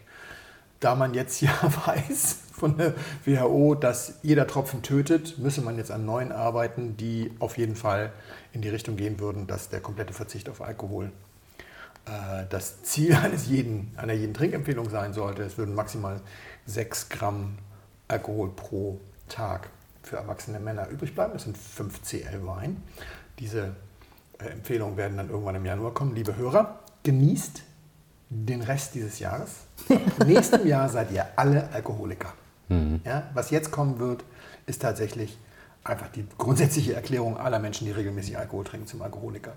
Da man jetzt ja weiß, von der WHO, dass jeder Tropfen tötet, müsse man jetzt an neuen arbeiten, die auf jeden Fall in die Richtung gehen würden, dass der komplette Verzicht auf Alkohol äh, das Ziel eines jeden, einer jeden Trinkempfehlung sein sollte. Es würden maximal 6 Gramm Alkohol pro Tag für erwachsene Männer übrig bleiben. Das sind 5 CL Wein. Diese äh, Empfehlungen werden dann irgendwann im Januar kommen. Liebe Hörer, genießt den Rest dieses Jahres. Im nächsten Jahr seid ihr alle Alkoholiker. Mhm. Ja, was jetzt kommen wird, ist tatsächlich einfach die grundsätzliche Erklärung aller Menschen, die regelmäßig Alkohol trinken, zum Alkoholiker.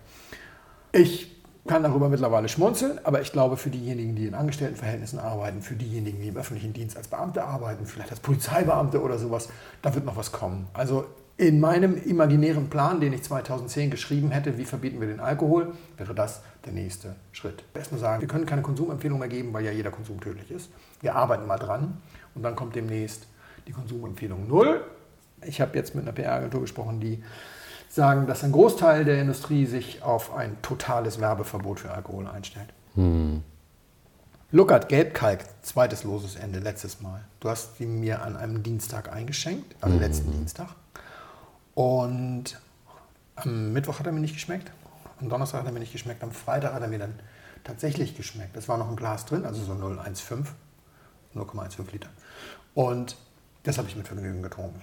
Ich kann darüber mittlerweile schmunzeln, aber ich glaube, für diejenigen, die in Angestelltenverhältnissen arbeiten, für diejenigen, die im öffentlichen Dienst als Beamte arbeiten, vielleicht als Polizeibeamte oder sowas, da wird noch was kommen. Also in meinem imaginären Plan, den ich 2010 geschrieben hätte, wie verbieten wir den Alkohol, wäre das der nächste Schritt. Erstmal sagen, wir können keine Konsumempfehlung mehr geben, weil ja jeder Konsum tödlich ist. Wir arbeiten mal dran und dann kommt demnächst die Konsumempfehlung null. Ich habe jetzt mit einer PR-Agentur gesprochen, die sagen, dass ein Großteil der Industrie sich auf ein totales Werbeverbot für Alkohol einstellt. Hm. Luckert Gelbkalk, zweites loses Ende, letztes Mal. Du hast sie mir an einem Dienstag eingeschenkt, am mhm. letzten Dienstag. Und am Mittwoch hat er mir nicht geschmeckt, am Donnerstag hat er mir nicht geschmeckt, am Freitag hat er mir dann tatsächlich geschmeckt. Es war noch ein Glas drin, also so 0,15, 0,15 Liter. Und das habe ich mit Vergnügen getrunken.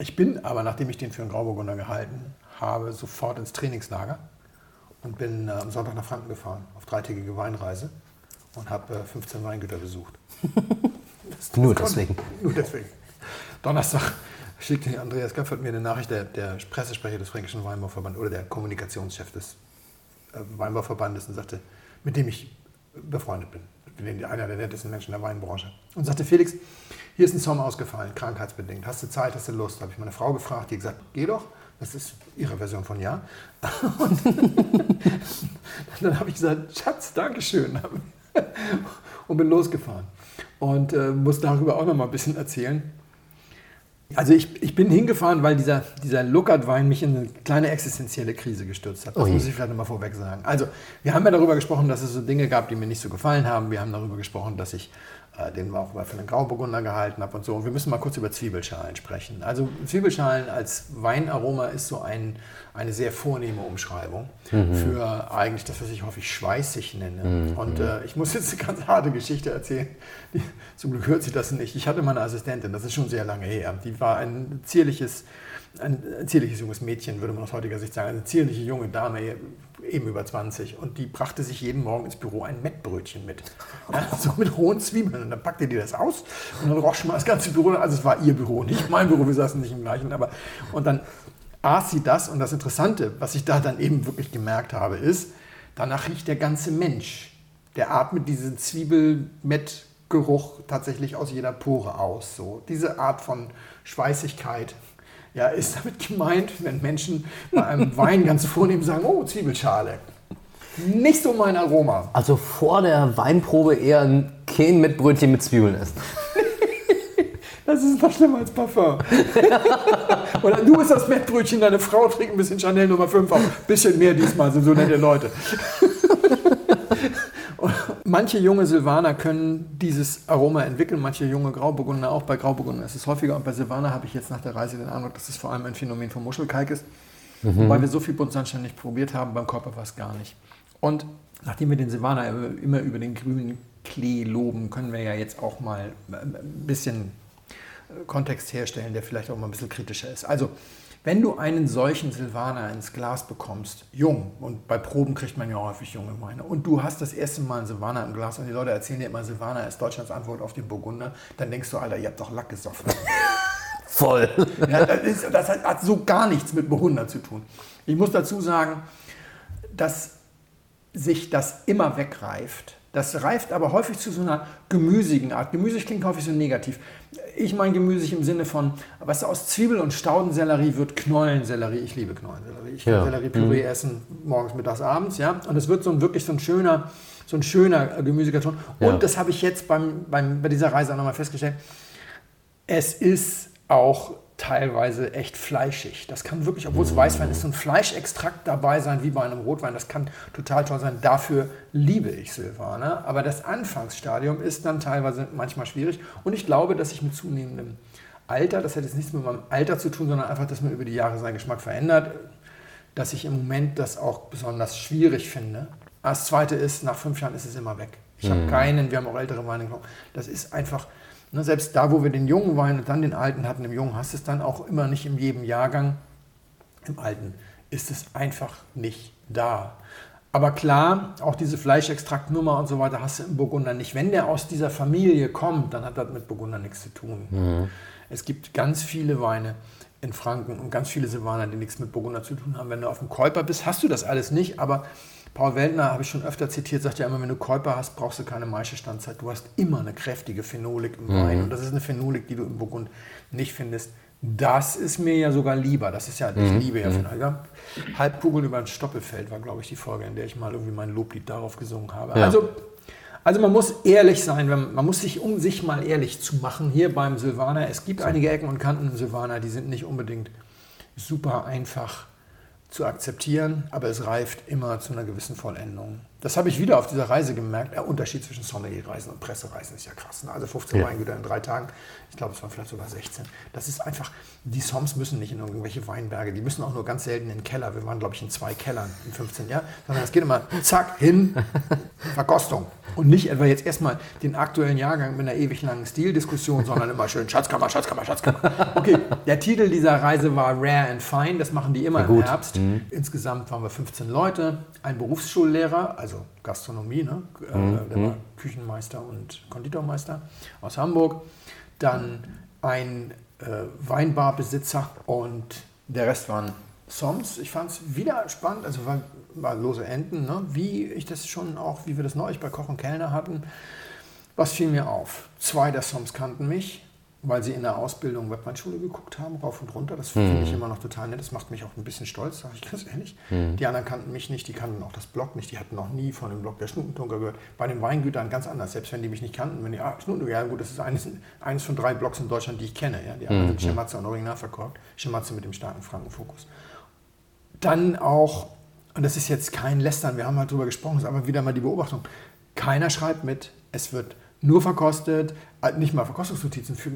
Ich bin aber, nachdem ich den für einen Grauburgunder gehalten habe, sofort ins Trainingslager und bin äh, am Sonntag nach Franken gefahren, auf dreitägige Weinreise und habe äh, 15 Weingüter besucht. das, das nur deswegen. Nur deswegen. Donnerstag schickte Andreas Göpfert mir eine Nachricht, der, der Pressesprecher des Fränkischen Weinbauverbandes oder der Kommunikationschef des äh, Weinbauverbandes und sagte, mit dem ich befreundet bin einer der nettesten Menschen der Weinbranche. Und sagte, Felix, hier ist ein Sommer ausgefallen, krankheitsbedingt. Hast du Zeit, hast du Lust? Habe ich meine Frau gefragt, die gesagt, geh doch. Das ist ihre Version von ja. Und dann habe ich gesagt, Schatz, Dankeschön. Und bin losgefahren. Und äh, muss darüber auch noch mal ein bisschen erzählen. Also ich, ich bin hingefahren, weil dieser, dieser Lookert-Wein mich in eine kleine existenzielle Krise gestürzt hat. Das Ui. muss ich vielleicht mal vorweg sagen. Also wir haben ja darüber gesprochen, dass es so Dinge gab, die mir nicht so gefallen haben. Wir haben darüber gesprochen, dass ich den wir auch mal für einen Grauburgunder gehalten habe und so. Und wir müssen mal kurz über Zwiebelschalen sprechen. Also Zwiebelschalen als Weinaroma ist so ein, eine sehr vornehme Umschreibung mhm. für eigentlich das, was ich häufig schweißig nenne. Mhm. Und äh, ich muss jetzt eine ganz harte Geschichte erzählen. Die, zum Glück hört sie das nicht. Ich hatte meine Assistentin, das ist schon sehr lange her. Die war ein zierliches ein zierliches junges Mädchen, würde man aus heutiger Sicht sagen, eine zierliche junge Dame, eben über 20. Und die brachte sich jeden Morgen ins Büro ein Mettbrötchen mit. Ja, so mit rohen Zwiebeln. Und dann packte die das aus und dann roch schon mal das ganze Büro. Also es war ihr Büro, nicht mein Büro, wir saßen nicht im gleichen. Aber, und dann aß sie das. Und das Interessante, was ich da dann eben wirklich gemerkt habe, ist, danach riecht der ganze Mensch. Der atmet diesen Zwiebelmettgeruch tatsächlich aus jeder Pore aus. So. Diese Art von Schweißigkeit ja, ist damit gemeint, wenn Menschen bei einem Wein ganz vornehm sagen, oh, Zwiebelschale. Nicht so mein Aroma. Also vor der Weinprobe eher ein Kähn mit Brötchen mit Zwiebeln essen. Das ist noch schlimmer als Parfum. Oder du bist das Mettbrötchen, deine Frau trinkt ein bisschen Chanel Nummer 5 auf. Bisschen mehr diesmal, sind so nette Leute. Manche junge Silvaner können dieses Aroma entwickeln, manche junge Grauburgunder auch. Bei Grauburgunder ist es häufiger und bei Silvaner habe ich jetzt nach der Reise den Eindruck, dass es vor allem ein Phänomen von Muschelkalk ist. Mhm. Wobei wir so viel Buntsandstein nicht probiert haben, beim Körper war es gar nicht. Und nachdem wir den Silvaner immer über den grünen Klee loben, können wir ja jetzt auch mal ein bisschen Kontext herstellen, der vielleicht auch mal ein bisschen kritischer ist. Also wenn du einen solchen Silvaner ins Glas bekommst, jung, und bei Proben kriegt man ja häufig junge Weine, und du hast das erste Mal einen Silvaner im Glas und die Leute erzählen dir immer, Silvaner ist Deutschlands Antwort auf den Burgunder, dann denkst du, Alter, ihr habt doch Lack gesoffen. Voll. Ja, das, ist, das hat, hat so gar nichts mit Burgunder zu tun. Ich muss dazu sagen, dass sich das immer wegreift das reift aber häufig zu so einer gemüsigen Art. Gemüsig klingt häufig so negativ. Ich meine gemüsig im Sinne von, was aus Zwiebel und Staudensellerie wird Knollensellerie. Ich liebe Knollensellerie. Ich kann ja. Selleriepüree mhm. essen, morgens, mittags, abends. Ja? Und es wird so ein, wirklich so ein schöner, so ein schöner äh, Gemüsekarton. Und ja. das habe ich jetzt beim, beim, bei dieser Reise auch nochmal festgestellt. Es ist auch teilweise echt fleischig. Das kann wirklich, obwohl es Weißwein ist, so ein Fleischextrakt dabei sein wie bei einem Rotwein. Das kann total toll sein. Dafür liebe ich Silvaner. Aber das Anfangsstadium ist dann teilweise manchmal schwierig. Und ich glaube, dass ich mit zunehmendem Alter, das hat jetzt nichts mit meinem Alter zu tun, sondern einfach, dass man über die Jahre seinen Geschmack verändert, dass ich im Moment das auch besonders schwierig finde. Das Zweite ist, nach fünf Jahren ist es immer weg. Ich habe keinen, wir haben auch ältere Weine genommen. Das ist einfach, ne, selbst da, wo wir den jungen Wein und dann den alten hatten, im jungen hast du es dann auch immer nicht in jedem Jahrgang. Im alten ist es einfach nicht da. Aber klar, auch diese Fleischextraktnummer und so weiter hast du im Burgunder nicht. Wenn der aus dieser Familie kommt, dann hat das mit Burgunder nichts zu tun. Es gibt ganz viele Weine in Franken und ganz viele Silvaner, die nichts mit Burgunder zu tun haben. Wenn du auf dem Käuper bist, hast du das alles nicht, aber Paul Weltner, habe ich schon öfter zitiert, sagt ja immer, wenn du Käuper hast, brauchst du keine Maischestandzeit. Du hast immer eine kräftige Phenolik im Wein. Und das ist eine Phenolik, die du im Burgund nicht findest. Das ist mir ja sogar lieber. Das ist ja, ich liebe ja Phenol. Ja. Halbkugeln über ein Stoppelfeld war, glaube ich, die Folge, in der ich mal irgendwie mein Loblied darauf gesungen habe. Ja. Also, also man muss ehrlich sein, man muss sich, um sich mal ehrlich zu machen, hier beim Silvaner, es gibt einige Ecken und Kanten im Silvaner, die sind nicht unbedingt super einfach zu akzeptieren, aber es reift immer zu einer gewissen Vollendung. Das habe ich wieder auf dieser Reise gemerkt. Der Unterschied zwischen Sommelierreisen und Pressereisen ist ja krass. Ne? Also 15 Ja. Weingüter in drei Tagen. Ich glaube, es waren vielleicht sogar 16. Das ist einfach, die Soms müssen nicht in irgendwelche Weinberge, die müssen auch nur ganz selten in den Keller. Wir waren, glaube ich, in zwei Kellern in 15 Jahren. Sondern es geht immer zack, hin, Verkostung. Und nicht etwa jetzt erstmal den aktuellen Jahrgang mit einer ewig langen Stildiskussion, sondern immer schön Schatzkammer, Schatzkammer, Schatzkammer. Okay, der Titel dieser Reise war Rare and Fine. Das machen die immer im. Herbst. Insgesamt waren wir 15 Leute, ein Berufsschullehrer, also Gastronomie, ne? Äh, der war Küchenmeister und Konditormeister aus Hamburg. Dann ein äh, Weinbarbesitzer und der Rest waren Soms. Ich fand es wieder spannend, also war, war lose Enden, ne? wie ich das schon auch, wie wir das neulich bei Koch und Kellner hatten. Was fiel mir auf? Zwei der Soms kannten mich, weil sie in der Ausbildung Webweinschule geguckt haben, rauf und runter. Das finde ich immer noch total nett. Das macht mich auch ein bisschen stolz, sage ich ganz ehrlich. Die anderen kannten mich nicht, die kannten auch das Blog nicht. Die hatten noch nie von dem Blog der Schnutentunker gehört. Bei den Weingütern ganz anders, selbst wenn die mich nicht kannten. Wenn die, ah, Schnutentunker, ja gut, das ist eines, eines von drei Blogs in Deutschland, die ich kenne. Ja? Die anderen sind Schematze und Original verkauft. Schematze mit dem starken Frankenfokus. Dann auch, und das ist jetzt kein Lästern, wir haben halt drüber gesprochen, ist aber wieder mal die Beobachtung. Keiner schreibt mit, es wird nur verkostet, äh, nicht mal Verkostungsnotizen für, äh,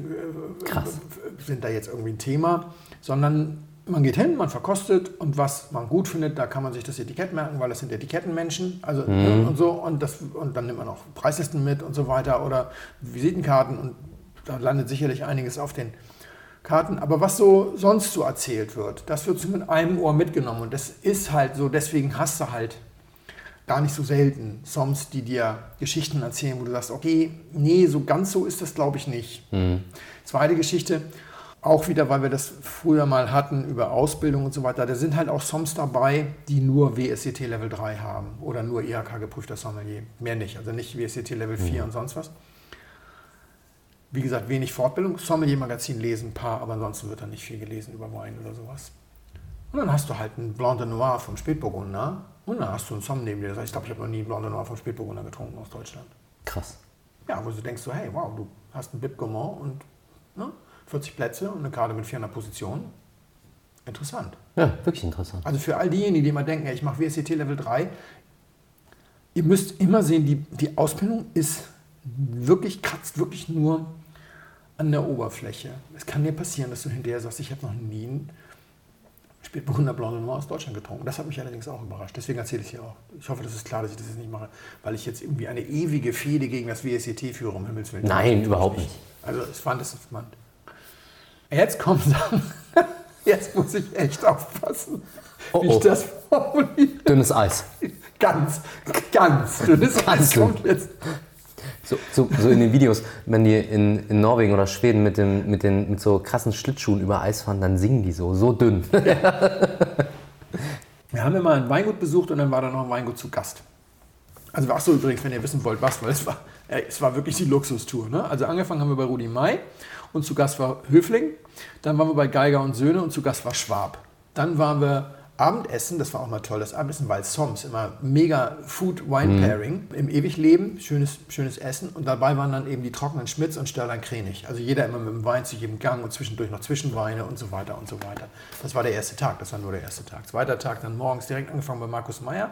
sind da jetzt irgendwie ein Thema, sondern man geht hin, man verkostet und was man gut findet, da kann man sich das Etikett merken, weil das sind Etikettenmenschen, also ne, und so und das und dann nimmt man auch Preislisten mit und so weiter oder Visitenkarten und da landet sicherlich einiges auf den Karten. Aber was so sonst so erzählt wird, das wird so mit einem Ohr mitgenommen. Und das ist halt so, deswegen hast du halt gar nicht so selten Songs, die dir Geschichten erzählen, wo du sagst, okay, nee, so ganz so ist das, glaube ich, nicht. Zweite Geschichte, auch wieder, weil wir das früher mal hatten über Ausbildung und so weiter, da sind halt auch Songs dabei, die nur WSCT Level 3 haben oder nur IHK geprüfter Sommelier. Mehr nicht, also nicht WSCT Level 4 und sonst was. Wie gesagt, wenig Fortbildung. Sommelier-Magazin lesen ein paar, aber ansonsten wird da nicht viel gelesen über Wein oder sowas. Und dann hast du halt einen Blanc de Noir vom Spätburgunder und dann hast du einen Somm neben dir, der sagt, ich glaube, ich habe noch nie Blanc de Noir vom Spätburgunder getrunken aus Deutschland. Krass. Ja, wo du denkst so, hey, wow, du hast einen Bib Gourmand und ne, 40 Plätze und eine Karte mit 400 Positionen. Interessant. Ja, wirklich interessant. Also für all diejenigen, die immer denken, ich mache WSCT Level 3, ihr müsst immer sehen, die, die Ausbildung ist wirklich, kratzt wirklich nur an der Oberfläche. Es kann dir passieren, dass du hinterher sagst, ich habe noch nie einen Spätburgunder Blanc de Noir aus Deutschland getrunken. Das hat mich allerdings auch überrascht. Deswegen erzähle ich es hier auch. Ich hoffe, das ist klar, dass ich das jetzt nicht mache, weil ich jetzt irgendwie eine ewige Fehde gegen das WSCT führe, um Himmels Willen. Nein, überhaupt nicht. Also ich fand es spannend. Jetzt kommen Sachen. Jetzt muss ich echt aufpassen, Oh, wie oh. ich das formuliere. Dünnes Eis. Ganz, ganz dünnes Ganz Eis kommt jetzt. So, so, so in den Videos, wenn die in, in Norwegen oder Schweden mit, dem, mit, den, mit so krassen Schlittschuhen über Eis fahren, dann singen die so, so dünn. Wir haben ja mal ein Weingut besucht und dann war da noch ein Weingut zu Gast. Also ach so übrigens, wenn ihr wissen wollt, was, weil es war, äh, es war wirklich die Luxustour. Ne? Also angefangen haben wir bei Rudi May und zu Gast war Höfling. Dann waren wir bei Geiger und Söhne und zu Gast war Schwab. Dann waren wir Abendessen, das war auch mal toll, das Abendessen war Soms, immer mega Food-Wine-Pairing im Ewigleben, schönes, schönes Essen. Und dabei waren dann eben die trockenen Schmitz und Störlein Krenig. Also jeder immer mit dem Wein zu jedem Gang und zwischendurch noch Zwischenweine und so weiter und so weiter. Das war der erste Tag, das war nur der erste Tag. Zweiter Tag dann morgens direkt angefangen bei Markus Meyer.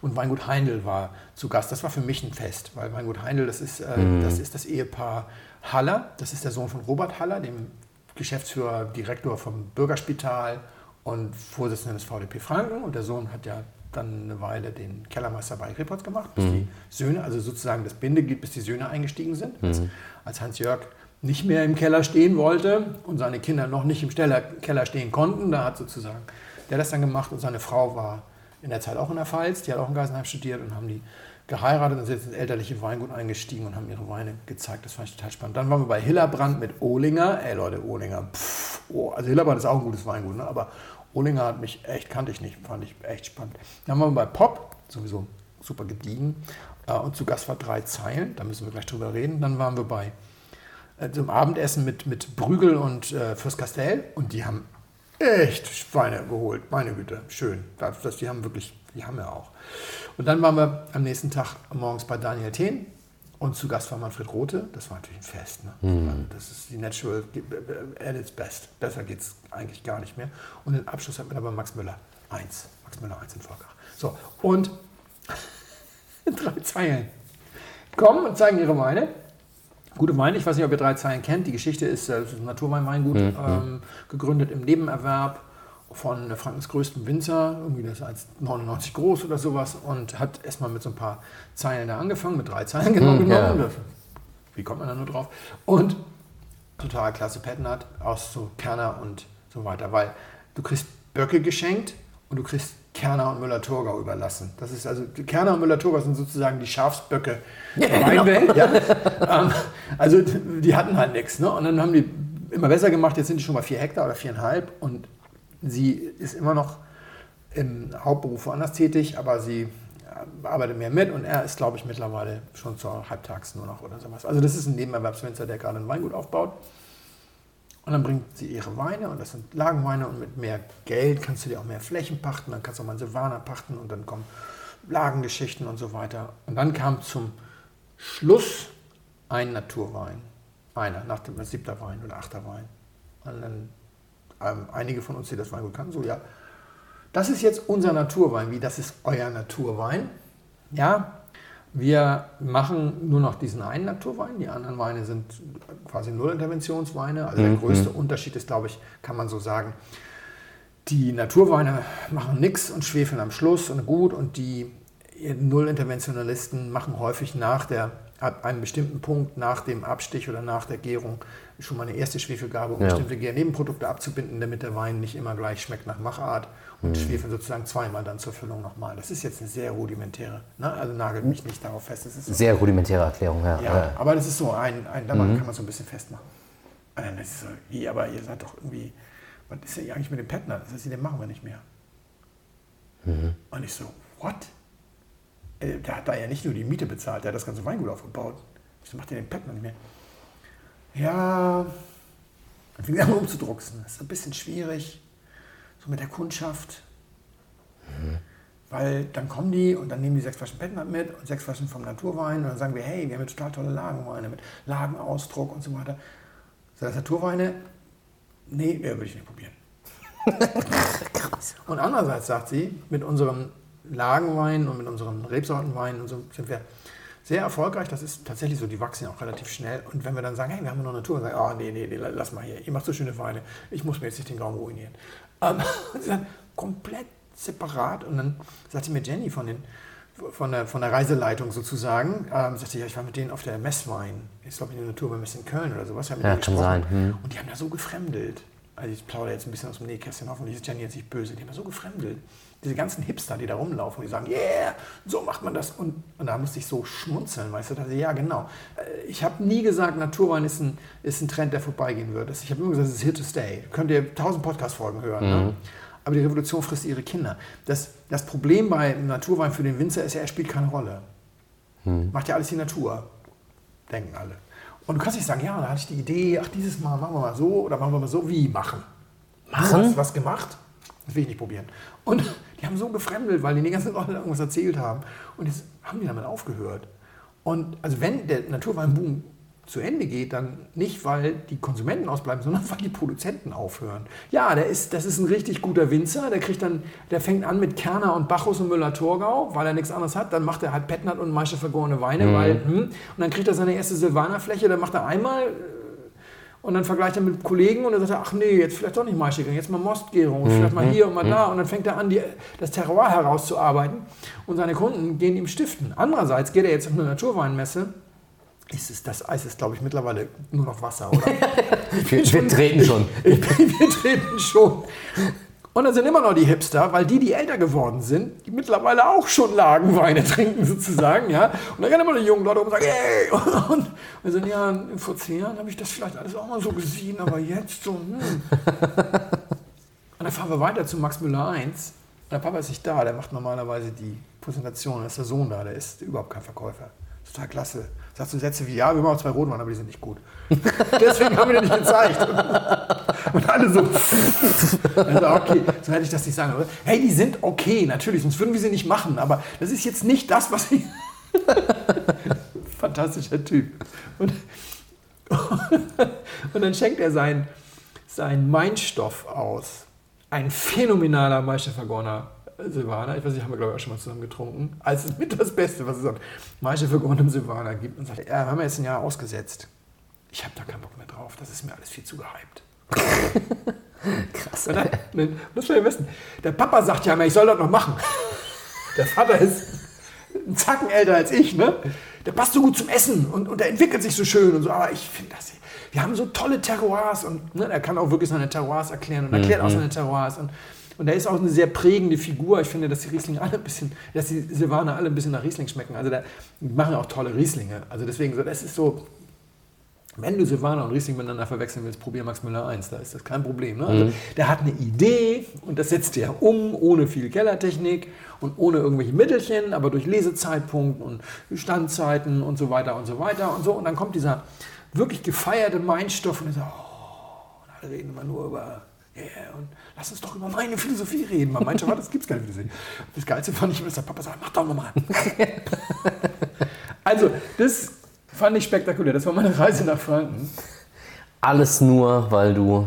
Und Weingut Heindl war zu Gast. Das war für mich ein Fest, weil Weingut Heindl, das ist, äh, Mhm. das, ist das Ehepaar Haller. Das ist der Sohn von Robert Haller, dem Geschäftsführer, Direktor vom Bürgerspital und Vorsitzender des VDP Franken. Und der Sohn hat ja dann eine Weile den Kellermeister bei Reports gemacht, bis die Söhne, also sozusagen das Bindeglied, bis die Söhne eingestiegen sind. Als, als Hans-Jörg nicht mehr im Keller stehen wollte und seine Kinder noch nicht im Steller, Keller stehen konnten, da hat sozusagen der das dann gemacht und seine Frau war in der Zeit auch in der Pfalz, die hat auch in Geisenheim studiert und haben die geheiratet und sind jetzt ins elterliche Weingut eingestiegen und haben ihre Weine gezeigt. Das fand ich total spannend. Dann waren wir bei Hillerbrand mit Ohlinger. Ey Leute, Ohlinger, pff, oh, also Hillerbrand ist auch ein gutes Weingut, ne? aber Ohlinger hat mich echt, kannte ich nicht, fand ich echt spannend. Dann waren wir bei Pop, sowieso super gediegen. Äh, und zu Gast war drei Zeilen, da müssen wir gleich drüber reden. Dann waren wir bei äh, zum Abendessen mit, mit Brügel und äh, Fürst Castell und die haben echt Schweine geholt, meine Güte, schön. Das, das, die haben wirklich, die haben ja auch. Und dann waren wir am nächsten Tag morgens bei Daniel Thien und zu Gast war Manfred Rote. Das war natürlich ein Fest. Ne? Also Das ist die Natural at its best. Besser geht es eigentlich gar nicht mehr. Und den Abschluss hat mir aber Max Müller 1. Max Müller 1 in Volkach. So, und drei Zeilen kommen und zeigen ihre Weine. Gute Weine, ich weiß nicht, ob ihr drei Zeilen kennt. Die Geschichte ist, äh, es ist ein Naturweinweingut, ähm, gegründet im Nebenerwerb von Frankens größtem Winzer, irgendwie das ist 1,99 groß oder sowas und hat erstmal mit so ein paar Zeilen da angefangen, mit drei Zeilen genau Hm, genommen. ja. Das- Wie kommt man da nur drauf? Und total klasse Patten hat aus so Kerner und so weiter, weil du kriegst Böcke geschenkt und du kriegst Kerner und Müller-Thurgau überlassen. Das ist also, Kerner und Müller-Thurgau sind sozusagen die Schafsböcke der Weinwelt. Ja. Ähm, also die hatten halt nichts. Ne? Und dann haben die immer besser gemacht, jetzt sind die schon bei vier Hektar oder viereinhalb und sie ist immer noch im Hauptberuf woanders tätig, aber sie äh, arbeitet mehr mit und er ist, glaube ich, mittlerweile schon zur Halbtags nur noch oder sowas. Also das ist ein Nebenerwerbswinzer, der gerade ein Weingut aufbaut. Und dann bringt sie ihre Weine und das sind Lagenweine und mit mehr Geld kannst du dir auch mehr Flächen pachten, dann kannst du auch mal einen Silvaner pachten und dann kommen Lagengeschichten und so weiter. Und dann kam zum Schluss ein Naturwein. Einer, nach dem siebter Wein oder achter Wein. Und dann ähm, einige von uns, die das Weingut kannten, so ja, das ist jetzt unser Naturwein. Wie, das ist euer Naturwein? Ja, wir machen nur noch diesen einen Naturwein. Die anderen Weine sind quasi Nullinterventionsweine. Also der größte Unterschied ist, glaube ich, kann man so sagen, die Naturweine machen nichts und schwefeln am Schluss und gut und die Nullinterventionalisten machen häufig nach der, ab einem bestimmten Punkt, nach dem Abstich oder nach der Gärung schon mal eine erste Schwefelgabe, um Ja. bestimmte Gärnebenprodukte abzubinden, damit der Wein nicht immer gleich schmeckt nach Machart und schwefeln sozusagen zweimal dann zur Füllung nochmal. Das ist jetzt eine sehr rudimentäre, ne? also nagelt mich nicht darauf fest. Das ist so Sehr rudimentäre Erklärung, ja. ja, aber das ist so ein, ein daran kann man so ein bisschen festmachen. Und dann ist es so, wie, aber ihr seid doch irgendwie, was ist denn eigentlich mit dem Petner? Das heißt, den machen wir nicht mehr. Und ich so, what? Äh, Der hat da ja nicht nur die Miete bezahlt, der hat das ganze Weingut aufgebaut. Wieso macht ihr den Petner nicht mehr? Ja, dann fing er an umzudrucksen. Das ist ein bisschen schwierig, so mit der Kundschaft. Weil dann kommen die und dann nehmen die sechs Flaschen Petnat mit und sechs Flaschen vom Naturwein und dann sagen wir, hey, wir haben total tolle Lagenweine mit Lagenausdruck und so weiter. So, das Naturweine, nee, ja, würde ich nicht probieren. Und andererseits sagt sie, mit unseren Lagenweinen und mit unseren Rebsortenweinen und so sind wir sehr erfolgreich. Das ist tatsächlich so, die wachsen ja auch relativ schnell. Und wenn wir dann sagen, hey, wir haben noch Natur, und sagen, oh, nee, nee, nee, lass mal hier, ihr macht so schöne Weine, ich muss mir jetzt nicht den Gaumen ruinieren. Ähm, und sie sagen, komplett separat. Und dann sagte mir Jenny von, den, von, der, von der Reiseleitung sozusagen, ähm, sagte, ja, ich war mit denen auf der Messwein, ich glaube in der Naturbeimesse in Köln oder sowas. Ja, kann gesprochen. sein, hm. Und die haben da so gefremdelt. Also ich plaudere jetzt ein bisschen aus dem Nähkästchen, hoffentlich ist Jenny jetzt nicht böse. Die haben da so gefremdelt. Diese ganzen Hipster, die da rumlaufen, die sagen, yeah, so macht man das. Und, und da musste ich so schmunzeln, weißt du, da dachte ich, ja genau. Äh, Ich habe nie gesagt, Naturwein ist ein, ist ein Trend, der vorbeigehen wird. Ich habe immer gesagt, es ist here to stay. Könnt ihr tausend Podcast-Folgen hören. Ne? Aber die Revolution frisst ihre Kinder. Das, das Problem bei Naturwein für den Winzer ist ja, er spielt keine Rolle. Macht ja alles die Natur, denken alle. Und du kannst nicht sagen, ja, da hatte ich die Idee, ach, dieses Mal machen wir mal so oder machen wir mal so. Wie machen? Machen? Du hast was gemacht? Das will ich nicht probieren. Und die haben so gefremdelt, weil die die ganze Leute irgendwas erzählt haben. Und jetzt haben die damit aufgehört. Und also wenn der Naturweinboom zu Ende geht, dann nicht, weil die Konsumenten ausbleiben, sondern weil die Produzenten aufhören. Ja, der ist, das ist ein richtig guter Winzer, der kriegt dann, der fängt an mit Kerner und Bacchus und Müller-Thurgau, weil er nichts anderes hat, dann macht er halt Petnat und Meister vergorene Weine, mhm. weil, hm, und dann kriegt er seine erste Silvanerfläche, dann macht er einmal und dann vergleicht er mit Kollegen und dann sagt er, ach nee, jetzt vielleicht doch nicht Maischegring, jetzt mal Mostgärung, mhm. vielleicht mal hier und mal mhm. da. Und dann fängt er an, die, das Terroir herauszuarbeiten und seine Kunden gehen ihm stiften. Andererseits geht er jetzt auf eine Naturweinmesse ist es, das Eis ist, glaube ich, mittlerweile nur noch Wasser, oder? wir, schon, wir treten schon. Ich, ich, wir treten schon. Und dann sind immer noch die Hipster, weil die, die älter geworden sind, die mittlerweile auch schon Lagenweine trinken sozusagen, ja. Und dann rennen immer die jungen Leute um und sagen, hey! Und wir sind ja, vor zehn Jahren habe ich das vielleicht alles auch mal so gesehen, aber jetzt so, hm. Und dann fahren wir weiter zu Max Müller 1. Der Papa ist nicht da, der macht normalerweise die Präsentation, da ist der Sohn da, der ist überhaupt kein Verkäufer. Total klasse. Sagst du Sätze wie, ja, wir machen zwei Rotwein, aber die sind nicht gut. Deswegen haben wir den nicht gezeigt. Und alle so, also okay, so hätte ich das nicht sagen. Aber, hey, die sind okay, natürlich, sonst würden wir sie nicht machen. Aber das ist jetzt nicht das, was ich... Fantastischer Typ. Und, und dann schenkt er seinen sein Meinstoff aus. Ein phänomenaler Meistervergorner Silvaner, ich weiß nicht, haben wir glaube ich auch schon mal zusammen getrunken, als mit das Beste, was es an Maische für Grund im Silvaner gibt und sagt, ja, haben wir jetzt ein Jahr ausgesetzt. Ich habe da keinen Bock mehr drauf, das ist mir alles viel zu gehypt. Krass. Und dann, das soll ihr wissen. Der Papa sagt ja immer, ich soll das noch machen. Der Vater ist ein Zacken älter als ich, ne? Der passt so gut zum Essen und, und der entwickelt sich so schön und so. Aber ich finde das, wir haben so tolle Terroirs und ne, er kann auch wirklich seine Terroirs erklären und erklärt mhm. auch seine Terroirs. Und und er ist auch eine sehr prägende Figur. Ich finde, dass die Rieslinge alle ein bisschen, dass die Silvaner alle ein bisschen nach Riesling schmecken. Also da machen auch tolle Rieslinge. Also deswegen, so, das ist so, wenn du Silvaner und Riesling miteinander verwechseln willst, probier Max Müller 1, da ist das kein Problem. Ne? Also, mhm. Der hat eine Idee und das setzt er um, ohne viel Kellertechnik und ohne irgendwelche Mittelchen, aber durch Lesezeitpunkt und Standzeiten und so weiter und so weiter und so. Und dann kommt dieser wirklich gefeierte Meinstoff und er sagt, oh, alle reden immer nur über Yeah, und lass uns doch über meine Philosophie reden. Man meinte, das gibt es keine Philosophie. Das Geilste fand ich, dass der Papa sagt, mach doch nochmal. also, das fand ich spektakulär. Das war meine Reise nach Franken. Alles nur, weil du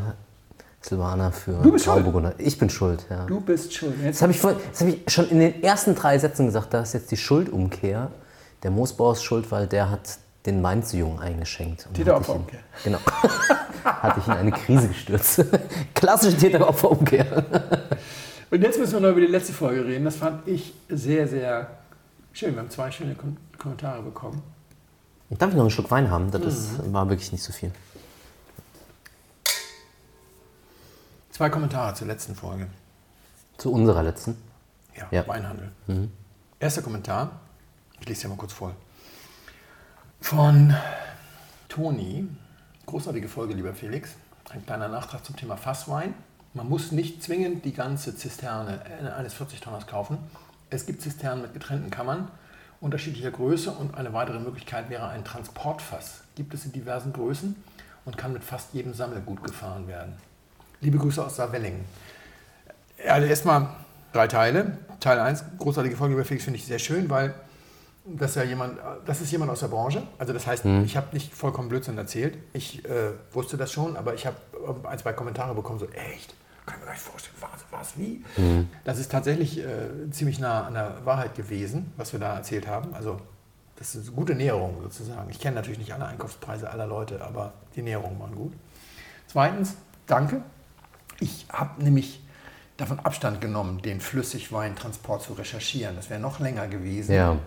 Silvaner für du bist schuld. Ich bin schuld, ja. Du bist schuld. Jetzt das habe ich, hab ich schon in den ersten drei Sätzen gesagt, da ist jetzt die Schuldumkehr. Der Moosbauer ist schuld, weil der hat den Mainz-Jungen eingeschenkt. Täteropferumkehr. Genau. hatte ich in eine Krise gestürzt. Klassische Täteropferumkehr. Und jetzt müssen wir noch über die letzte Folge reden. Das fand ich sehr, sehr schön. Wir haben zwei schöne Kom Kommentare bekommen. Darf ich noch einen Schluck Wein haben? Das mhm. war wirklich nicht so viel. Zwei Kommentare zur letzten Folge. Zu unserer letzten? Ja, ja. Weinhandel. Mhm. Erster Kommentar, ich lese ja mal kurz vor. Von Toni. Großartige Folge, lieber Felix. Ein kleiner Nachtrag zum Thema Fasswein. Man muss nicht zwingend die ganze Zisterne eines 40-Tonners kaufen. Es gibt Zisternen mit getrennten Kammern unterschiedlicher Größe und eine weitere Möglichkeit wäre ein Transportfass. Gibt es in diversen Größen und kann mit fast jedem Sammelgut gefahren werden. Liebe Grüße aus Saarwellingen. Also erstmal drei Teile. Teil 1, großartige Folge, lieber Felix, finde ich sehr schön, weil das ist ja jemand, das ist jemand aus der Branche. Also das heißt, mhm. ich habe nicht vollkommen Blödsinn erzählt. Ich äh, wusste das schon, aber ich habe ähm, ein, zwei Kommentare bekommen, so echt, kann ich mir gar nicht vorstellen, was, was wie? Mhm. Das ist tatsächlich äh, ziemlich nah an der Wahrheit gewesen, was wir da erzählt haben. Also das ist eine gute Näherung sozusagen. Ich kenne natürlich nicht alle Einkaufspreise aller Leute, aber die Näherungen waren gut. Zweitens, danke. Ich habe nämlich davon Abstand genommen, den Flüssigweintransport zu recherchieren. Das wäre noch länger gewesen. Ja.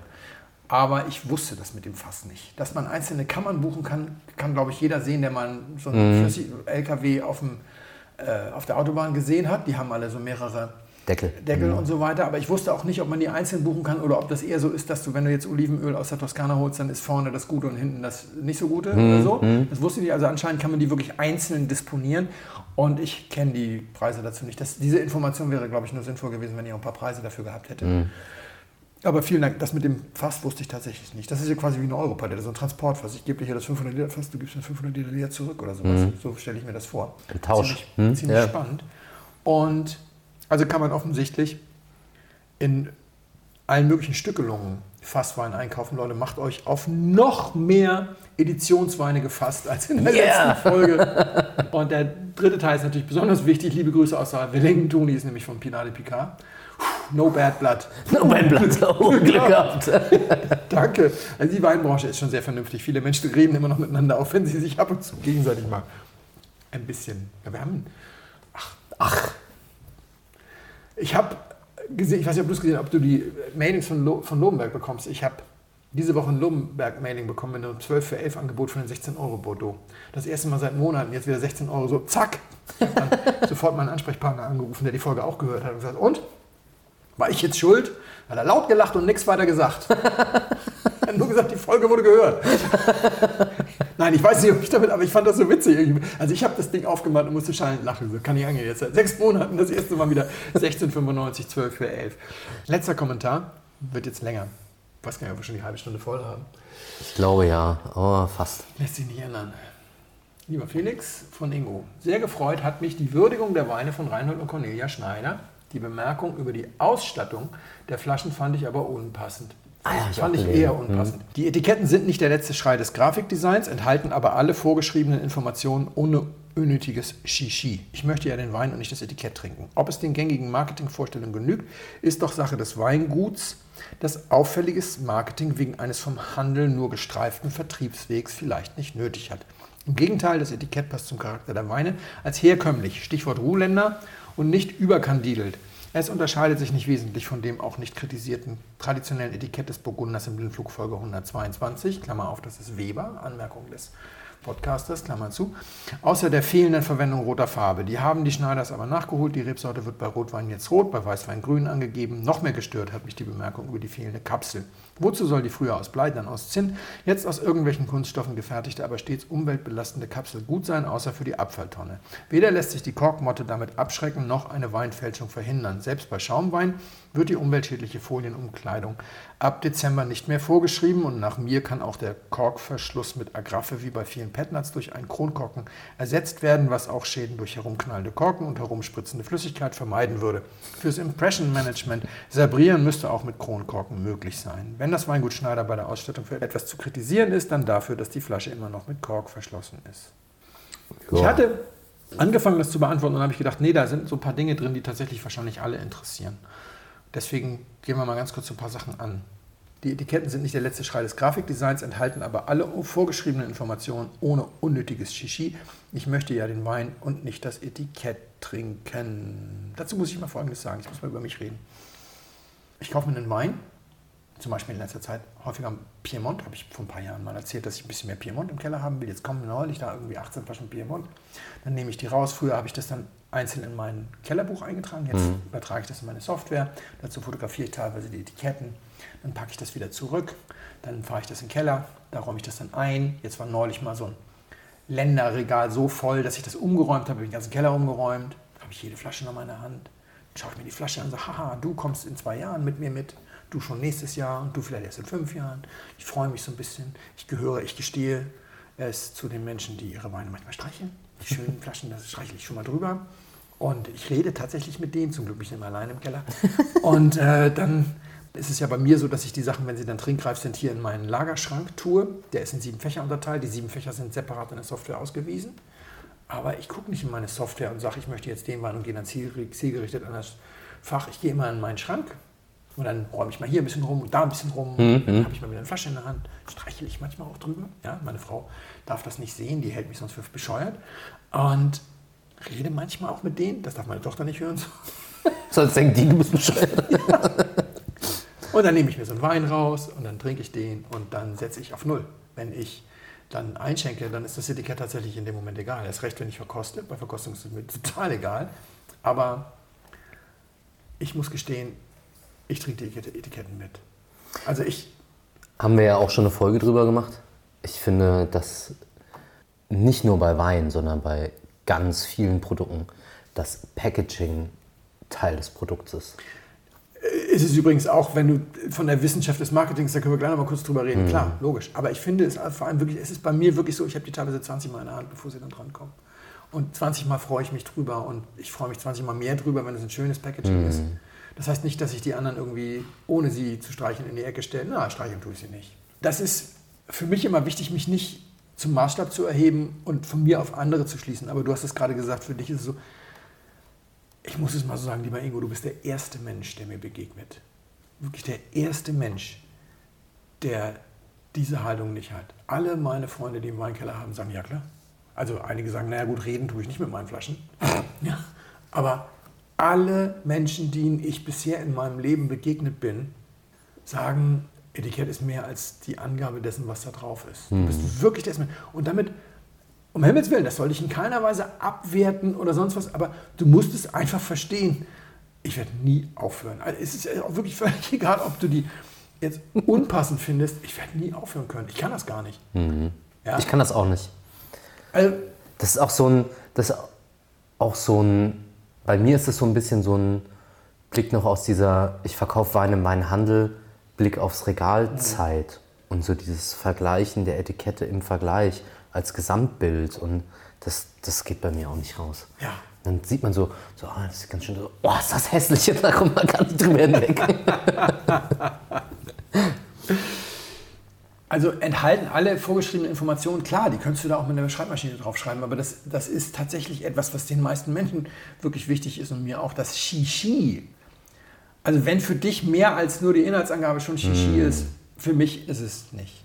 Aber ich wusste das mit dem Fass nicht. Dass man einzelne Kammern buchen kann, kann, glaube ich, jeder sehen, der mal so einen mhm. LKW auf, dem, äh, auf der Autobahn gesehen hat. Die haben alle so mehrere Deckel, Deckel mhm. und so weiter. Aber ich wusste auch nicht, ob man die einzeln buchen kann oder ob das eher so ist, dass du, wenn du jetzt Olivenöl aus der Toskana holst, dann ist vorne das Gute und hinten das nicht so Gute mhm. oder so. Mhm. Das wusste ich. Also anscheinend kann man die wirklich einzeln disponieren. Und ich kenne die Preise dazu nicht. Das, diese Information wäre, glaube ich, nur sinnvoll gewesen, wenn ihr ein paar Preise dafür gehabt hättet. Aber vielen Dank, das mit dem Fass wusste ich tatsächlich nicht. Das ist ja quasi wie eine Europalette, so ein Transportfass. Ich gebe dir hier das 500 Liter Fass, du gibst mir 500 Liter Liter zurück oder sowas. Mhm. So stelle ich mir das vor. Ein Tausch. Ziemlich, mhm. ziemlich ja. spannend. Und Also kann man offensichtlich in allen möglichen Stückelungen Fasswein einkaufen. Leute, macht euch auf noch mehr Editionsweine gefasst als in der Yeah. letzten Folge. Und der dritte Teil ist natürlich besonders wichtig. Liebe Grüße aus Wellington, die ist nämlich von Pinade Picard. No bad blood. Nur mein Blatt. Oh, Glück gehabt. Danke. Also die Weinbranche ist schon sehr vernünftig. Viele Menschen reden immer noch miteinander, auch wenn sie sich ab und zu gegenseitig mal ein bisschen. Ja, wir haben. Ach, ach. Ich habe gesehen, ich weiß nicht, ob du es gesehen hast, ob du die Mailings von, Lo, von Lobenberg bekommst. Ich habe diese Woche ein Lobenberg-Mailing bekommen mit einem 12 für 11 Angebot von den 16 Euro Bordeaux. Das erste Mal seit Monaten, jetzt wieder 16 Euro, so zack. Dann sofort meinen Ansprechpartner angerufen, der die Folge auch gehört hat und gesagt, und? War ich jetzt schuld? Hat er laut gelacht und nichts weiter gesagt. Er hat nur gesagt, die Folge wurde gehört. Nein, ich weiß nicht, ob ich damit, aber ich fand das so witzig. Also ich habe das Ding aufgemacht und musste schallend lachen. So kann ich angehen. Jetzt seit sechs Monaten das erste Mal wieder 16,95, 12 für 11. Letzter Kommentar, wird jetzt länger. Ich weiß gar nicht, ob wir schon die halbe Stunde voll haben. Ich glaube ja, aber fast. Lässt sich nicht ändern. Lieber Felix von Ingo, sehr gefreut hat mich die Würdigung der Weine von Reinhold und Cornelia Schneider. Die Bemerkung über die Ausstattung der Flaschen fand ich aber unpassend. Ah ja, ich fand ich eher unpassend. Die Etiketten sind nicht der letzte Schrei des Grafikdesigns, enthalten aber alle vorgeschriebenen Informationen ohne unnötiges Shishi. Ich möchte ja den Wein und nicht das Etikett trinken. Ob es den gängigen Marketingvorstellungen genügt, ist doch Sache des Weinguts, das auffälliges Marketing wegen eines vom Handel nur gestreiften Vertriebswegs vielleicht nicht nötig hat. Im Gegenteil, das Etikett passt zum Charakter der Weine als herkömmlich, Stichwort Ruhländer, und nicht überkandidelt. Es unterscheidet sich nicht wesentlich von dem auch nicht kritisierten traditionellen Etikett des Burgunders im Blindflug Folge 122, Klammer auf, das ist Weber, Anmerkung des Podcasters, Klammer zu, außer der fehlenden Verwendung roter Farbe. Die haben die Schneiders aber nachgeholt. Die Rebsorte wird bei Rotwein jetzt rot, bei Weißwein grün angegeben. Noch mehr gestört hat mich die Bemerkung über die fehlende Kapsel. Wozu soll die früher aus Blei, dann aus Zinn, jetzt aus irgendwelchen Kunststoffen gefertigte, aber stets umweltbelastende Kapsel gut sein, außer für die Abfalltonne? Weder lässt sich die Korkmotte damit abschrecken, noch eine Weinfälschung verhindern. Selbst bei Schaumwein wird die umweltschädliche Folienumkleidung ab Dezember nicht mehr vorgeschrieben und nach mir kann auch der Korkverschluss mit Agraffe wie bei vielen Petnuts durch einen Kronkorken ersetzt werden, was auch Schäden durch herumknallende Korken und herumspritzende Flüssigkeit vermeiden würde. Fürs Impression Management sabrieren müsste auch mit Kronkorken möglich sein. Wenn das Weingut Schneider bei der Ausstattung für etwas zu kritisieren ist, dann dafür, dass die Flasche immer noch mit Kork verschlossen ist. Ich Ja. hatte angefangen, das zu beantworten und habe ich gedacht, nee, da sind so ein paar Dinge drin, die tatsächlich wahrscheinlich alle interessieren. Deswegen gehen wir mal ganz kurz ein paar Sachen an. Die Etiketten sind nicht der letzte Schrei des Grafikdesigns, enthalten aber alle vorgeschriebenen Informationen ohne unnötiges Shishi. Ich möchte ja den Wein und nicht das Etikett trinken. Dazu muss ich mal Folgendes sagen. Ich muss mal über mich reden. Ich kaufe mir einen Wein, zum Beispiel in letzter Zeit häufiger Piemont, habe ich vor ein paar Jahren mal erzählt, dass ich ein bisschen mehr Piemont im Keller haben will. Jetzt kommen neulich da irgendwie 18 Flaschen Piemont. Dann nehme ich die raus. Früher habe ich das dann einzeln in mein Kellerbuch eingetragen. Jetzt übertrage ich das in meine Software. Dazu fotografiere ich teilweise die Etiketten. Dann packe ich das wieder zurück. Dann fahre ich das in den Keller. Da räume ich das dann ein. Jetzt war neulich mal so ein Länderregal so voll, dass ich das umgeräumt habe. Habe ich den ganzen Keller umgeräumt. Habe ich jede Flasche noch in meiner Hand. Dann schaue ich mir die Flasche an und sage, haha, du kommst in zwei Jahren mit mir mit. Du schon nächstes Jahr und du vielleicht erst in fünf Jahren. Ich freue mich so ein bisschen. Ich gehöre, ich gestehe es zu den Menschen, die ihre Weine manchmal streicheln. Die schönen Flaschen, das streichle ich schon mal drüber. Und ich rede tatsächlich mit denen, zum Glück bin ich nicht mehr alleine im Keller. Und äh, dann ist es ja bei mir so, dass ich die Sachen, wenn sie dann trinkreif sind, hier in meinen Lagerschrank tue. Der ist in sieben Fächer unterteilt. Die sieben Fächer sind separat in der Software ausgewiesen. Aber ich gucke nicht in meine Software und sage, ich möchte jetzt den Wein und gehe dann ziel- zielgerichtet an das Fach. Ich gehe immer in meinen Schrank und dann räume ich mal hier ein bisschen rum und da ein bisschen rum. Dann habe ich mal wieder eine Flasche in der Hand. Streichel ich manchmal auch drüber. Ja, meine Frau darf das nicht sehen, die hält mich sonst für bescheuert. Und rede manchmal auch mit denen. Das darf meine Tochter nicht hören. Sonst denken die, du bist bescheuert. Und dann nehme ich mir so einen Wein raus und dann trinke ich den und dann setze ich auf Null. Wenn ich dann einschenke, dann ist das Etikett tatsächlich in dem Moment egal. Erst recht, wenn ich verkoste. Bei Verkostung ist es mir total egal. Aber ich muss gestehen, ich trinke die Etikette- Etiketten mit. Also ich, Haben wir ja auch schon eine Folge drüber gemacht. Ich finde, dass nicht nur bei Wein, sondern bei ganz vielen Produkten das Packaging Teil des Produkts ist. Ist es übrigens auch, wenn du von der Wissenschaft des Marketings, da können wir gleich noch mal kurz drüber reden. Klar, logisch. Aber ich finde es vor allem wirklich, es ist bei mir wirklich so, ich habe die teilweise 20 Mal in der Hand, bevor sie dann drankommen. Und 20 Mal freue ich mich drüber und ich freue mich 20 Mal mehr drüber, wenn es ein schönes Packaging ist. Das heißt nicht, dass ich die anderen irgendwie, ohne sie zu streichen, in die Ecke stelle. Na, streicheln tue ich sie nicht. Das ist für mich immer wichtig, mich nicht zum Maßstab zu erheben und von mir auf andere zu schließen. Aber du hast es gerade gesagt, für dich ist es so, ich muss es mal so sagen, lieber Ingo, du bist der erste Mensch, der mir begegnet. Wirklich der erste Mensch, der diese Haltung nicht hat. Alle meine Freunde, die einen Weinkeller haben, sagen, ja klar. Also einige sagen, naja gut, reden tue ich nicht mit meinen Flaschen. Ja, aber alle Menschen, denen ich bisher in meinem Leben begegnet bin, sagen, Etikett ist mehr als die Angabe dessen, was da drauf ist. Du bist wirklich der erste Mensch. Und damit um Himmels Willen, das soll ich in keiner Weise abwerten oder sonst was, aber du musst es einfach verstehen. Ich werde nie aufhören. Also es ist auch wirklich völlig egal, ob du die jetzt unpassend findest. Ich werde nie aufhören können. Ich kann das gar nicht. Ja? Ich kann das auch nicht. Also, Das ist auch so ein, das ist auch so ein, bei mir ist es so ein bisschen so ein Blick noch aus dieser, ich verkaufe Wein in meinen Handel, Blick aufs Regal Zeit und so dieses Vergleichen der Etikette im Vergleich als Gesamtbild und das, das geht bei mir auch nicht raus. Ja. Dann sieht man so, so ah, das ist ganz schön so, oh, ist das hässlich, da kommt man gar nicht drüber hinweg. Also enthalten alle vorgeschriebenen Informationen, klar, die könntest du da auch mit einer Schreibmaschine draufschreiben, aber das, das ist tatsächlich etwas, was den meisten Menschen wirklich wichtig ist und mir auch, das Shishi. Also wenn für dich mehr als nur die Inhaltsangabe schon Shishi ist, für mich ist es nicht.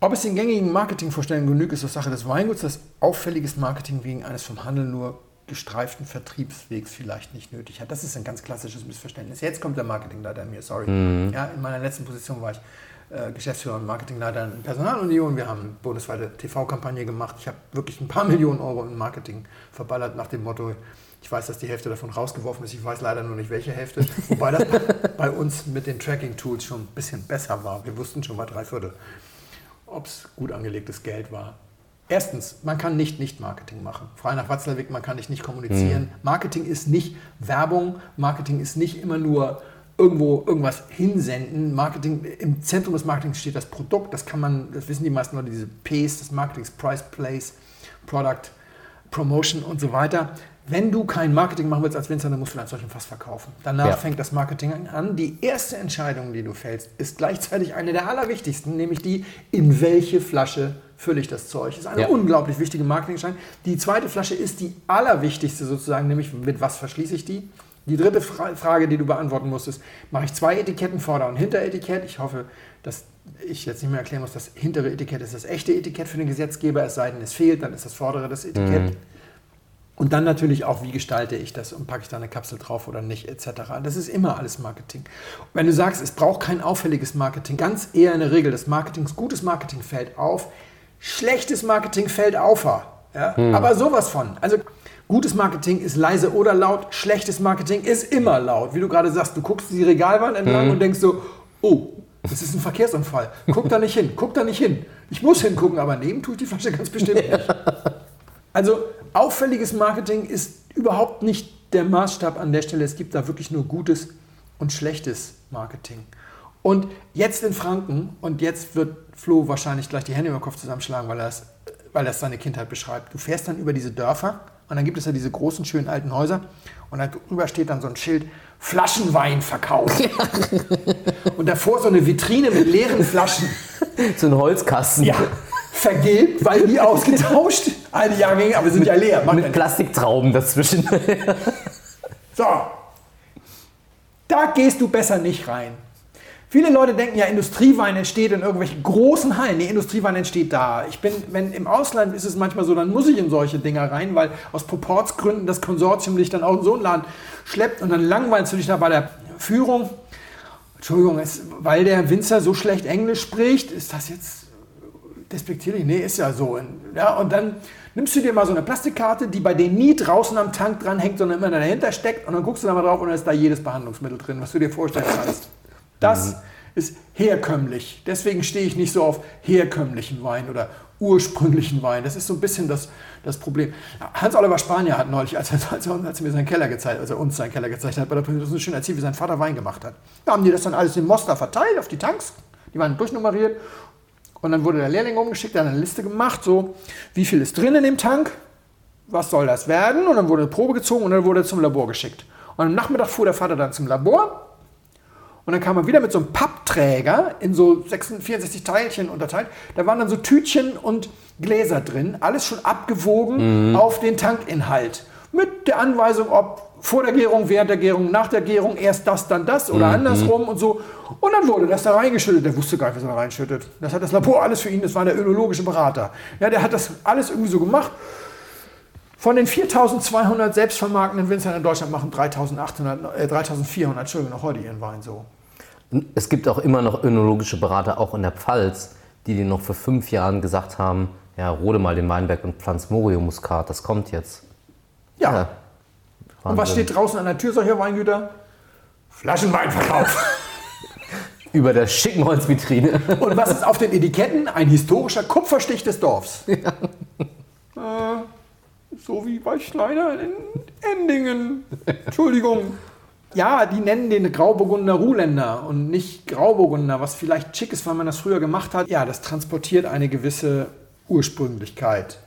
Ob es den gängigen Marketingvorstellungen genügt, ist doch Sache des Weinguts, das auffälliges Marketing wegen eines vom Handel nur gestreiften Vertriebswegs vielleicht nicht nötig hat. Das ist ein ganz klassisches Missverständnis. Jetzt kommt der Marketingleiter an mir, sorry. Ja, in meiner letzten Position war ich Geschäftsführer und Marketingleiter in Personalunion. Wir haben eine bundesweite TV-Kampagne gemacht. Ich habe wirklich ein paar Millionen Euro in Marketing verballert nach dem Motto, ich weiß, dass die Hälfte davon rausgeworfen ist, ich weiß leider nur nicht, welche Hälfte. Wobei das bei uns mit den Tracking-Tools schon ein bisschen besser war. Wir wussten schon mal drei Viertel, ob es gut angelegtes Geld war. Erstens, man kann nicht Nicht-Marketing machen. Frei nach Watzlawick, man kann nicht nicht kommunizieren. Marketing ist nicht Werbung, Marketing ist nicht immer nur irgendwo irgendwas hinsenden. Marketing, im Zentrum des Marketings steht das Produkt, das kann man, das wissen die meisten Leute, diese Ps des Marketings, Price, Place, Product, Promotion und so weiter. Wenn du kein Marketing machen willst als Winzer, dann musst du ein solchen Fass verkaufen. Danach Ja. fängt das Marketing an. Die erste Entscheidung, die du fällst, ist gleichzeitig eine der allerwichtigsten, nämlich die, in welche Flasche fülle ich das Zeug. Das ist eine Ja. unglaublich wichtige Marketingentscheidung. Die zweite Flasche ist die allerwichtigste sozusagen, nämlich mit was verschließe ich die? Die dritte Fra Frage, die du beantworten musst, ist, mache ich zwei Etiketten, Vorder- und Hinteretikett? Ich hoffe, dass ich jetzt nicht mehr erklären muss, das hintere Etikett ist das echte Etikett für den Gesetzgeber, es sei denn, es fehlt, dann ist das vordere das Etikett. Und dann natürlich auch, wie gestalte ich das und packe ich da eine Kapsel drauf oder nicht, etc. Das ist immer alles Marketing. Wenn du sagst, es braucht kein auffälliges Marketing, ganz eher in der Regel, das Marketing, gutes Marketing fällt auf, schlechtes Marketing fällt auf. Ja? Aber sowas von. Also gutes Marketing ist leise oder laut, schlechtes Marketing ist immer laut. Wie du gerade sagst, du guckst die Regalwand entlang und denkst so, oh, das ist ein Verkehrsunfall. Guck da nicht hin, guck da nicht hin. Ich muss hingucken, aber neben tue ich die Flasche ganz bestimmt nicht. Also auffälliges Marketing ist überhaupt nicht der Maßstab an der Stelle. Es gibt da wirklich nur gutes und schlechtes Marketing. Und jetzt in Franken, und jetzt wird Flo wahrscheinlich gleich die Hände über den Kopf zusammenschlagen, weil er das, weil das seine Kindheit beschreibt. Du fährst dann über diese Dörfer und dann gibt es ja diese großen, schönen alten Häuser und darüber steht dann so ein Schild, Flaschenwein verkauft. und davor so eine Vitrine mit leeren Flaschen. So ein Holzkasten Ja, vergilbt, weil nie ausgetauscht. Eine Jahrgänge, aber sind ja leer. Macht ja mit. Plastiktrauben dazwischen. So, da gehst du besser nicht rein. Viele Leute denken ja, Industriewein entsteht in irgendwelchen großen Hallen. Nee, Industriewein entsteht da. Ich bin, wenn im Ausland ist es manchmal so, dann muss ich in solche Dinger rein, weil aus Proportsgründen das Konsortium dich dann auch in so einen Laden schleppt und dann langweilst du dich da bei der Führung. Entschuldigung, es, weil der Winzer so schlecht Englisch spricht, ist das jetzt despektierlich? Nee, ist ja so. Ja, und dann nimmst du dir mal so eine Plastikkarte, die bei denen nie draußen am Tank dran hängt, sondern immer dahinter steckt und dann guckst du da mal drauf und dann ist da jedes Behandlungsmittel drin, was du dir vorstellen kannst. Das ist herkömmlich. Deswegen stehe ich nicht so auf herkömmlichen Wein oder ursprünglichen Wein. Das ist so ein bisschen das, das Problem. Hans-Oliver Spanier hat neulich, als er, als, er, als er mir seinen Keller gezeigt als er uns seinen Keller gezeigt hat, bei der Präsentation schön erzählt, wie sein Vater Wein gemacht hat. Da haben die das dann alles in Mostar verteilt auf die Tanks. Die waren durchnummeriert. Und dann wurde der Lehrling umgeschickt, der hat eine Liste gemacht, so wie viel ist drin in dem Tank, was soll das werden? Und dann wurde eine Probe gezogen und dann wurde er zum Labor geschickt. Und am Nachmittag fuhr der Vater dann zum Labor und dann kam er wieder mit so einem Pappträger in so 66, 64 Teilchen unterteilt. Da waren dann so Tütchen und Gläser drin, alles schon abgewogen mhm. auf den Tankinhalt. Mit der Anweisung, ob vor der Gärung, während der Gärung, nach der Gärung, erst das, dann das oder mhm. andersrum und so. Und dann wurde das da reingeschüttet. Der wusste gar nicht, was er da reinschüttet. Das hat das Labor alles für ihn, das war der önologische Berater. Ja, der hat das alles irgendwie so gemacht. Von den 4.200 selbstvermarktenden Winzern in Deutschland machen 3.800, äh, 3.400, Entschuldigung, noch heute ihren Wein so. Es gibt auch immer noch önologische Berater, auch in der Pfalz, die dir noch vor fünf Jahren gesagt haben, ja, rode mal den Weinberg und pflanz Morio-Muskat, das kommt jetzt. Ja. ja. Und was steht draußen an der Tür solcher Weingüter? Flaschenweinverkauf. Über der schicken Holzvitrine. Und was ist auf den Etiketten? Ein historischer Kupferstich des Dorfs. Ja. Äh, so wie bei Schneider in Endingen. Entschuldigung. Ja, die nennen den Grauburgunder Ruhländer und nicht Grauburgunder, was vielleicht schick ist, weil man das früher gemacht hat. Ja, das transportiert eine gewisse Ursprünglichkeit.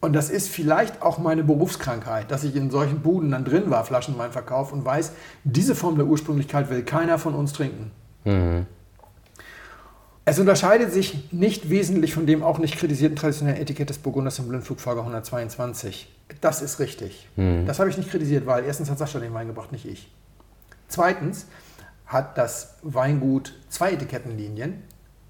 Und das ist vielleicht auch meine Berufskrankheit, dass ich in solchen Buden dann drin war, Flaschenweinverkauf, und weiß, diese Form der Ursprünglichkeit will keiner von uns trinken. Mhm. Es unterscheidet sich nicht wesentlich von dem auch nicht kritisierten traditionellen Etikett des Burgunders im Blindflug Folge 122. Das ist richtig. Mhm. Das habe ich nicht kritisiert, weil erstens hat Sascha den Wein gebracht, nicht ich. Zweitens hat das Weingut zwei Etikettenlinien,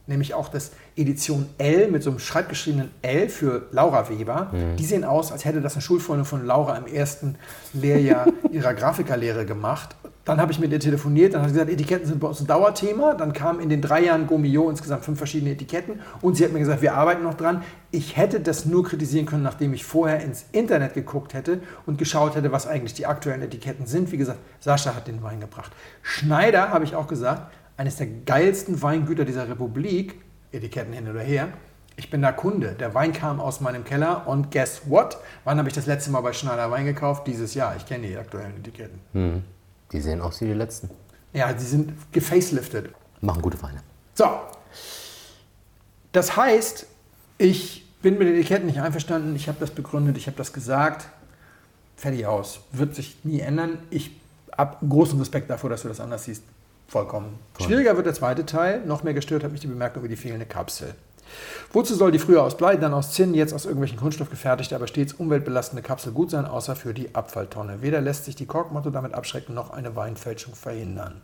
nämlich auch das Edition L mit so einem schreibgeschriebenen L für Laura Weber. Mhm. Die sehen aus, als hätte das eine Schulfreundin von Laura im ersten Lehrjahr ihrer Grafikerlehre gemacht. Dann habe ich mit ihr telefoniert, dann hat sie gesagt, Etiketten sind bei uns ein Dauerthema. Dann kamen in den drei Jahren Gomio insgesamt fünf verschiedene Etiketten und sie hat mir gesagt, wir arbeiten noch dran. Ich hätte das nur kritisieren können, nachdem ich vorher ins Internet geguckt hätte und geschaut hätte, was eigentlich die aktuellen Etiketten sind. Wie gesagt, Sascha hat den Wein gebracht. Schneider, habe ich auch gesagt, eines der geilsten Weingüter dieser Republik, Etiketten hin oder her. Ich bin da Kunde. Der Wein kam aus meinem Keller und guess what? Wann habe ich das letzte Mal bei Schneider Wein gekauft? Dieses Jahr. Ich kenne die aktuellen Etiketten. Hm. Die sehen aus wie die letzten. Ja, die sind gefaceliftet. Machen gute Weine. So. Das heißt, ich bin mit den Etiketten nicht einverstanden. Ich habe das begründet, ich habe das gesagt. Fertig aus. Wird sich nie ändern. Ich habe großen Respekt davor, dass du das anders siehst. Vollkommen. Voll. Schwieriger wird der zweite Teil. Noch mehr gestört hat mich die Bemerkung über die fehlende Kapsel. Wozu soll die früher aus Blei, dann aus Zinn, jetzt aus irgendwelchen Kunststoff gefertigte, aber stets umweltbelastende Kapsel gut sein, außer für die Abfalltonne? Weder lässt sich die Korkmotto damit abschrecken, noch eine Weinfälschung verhindern.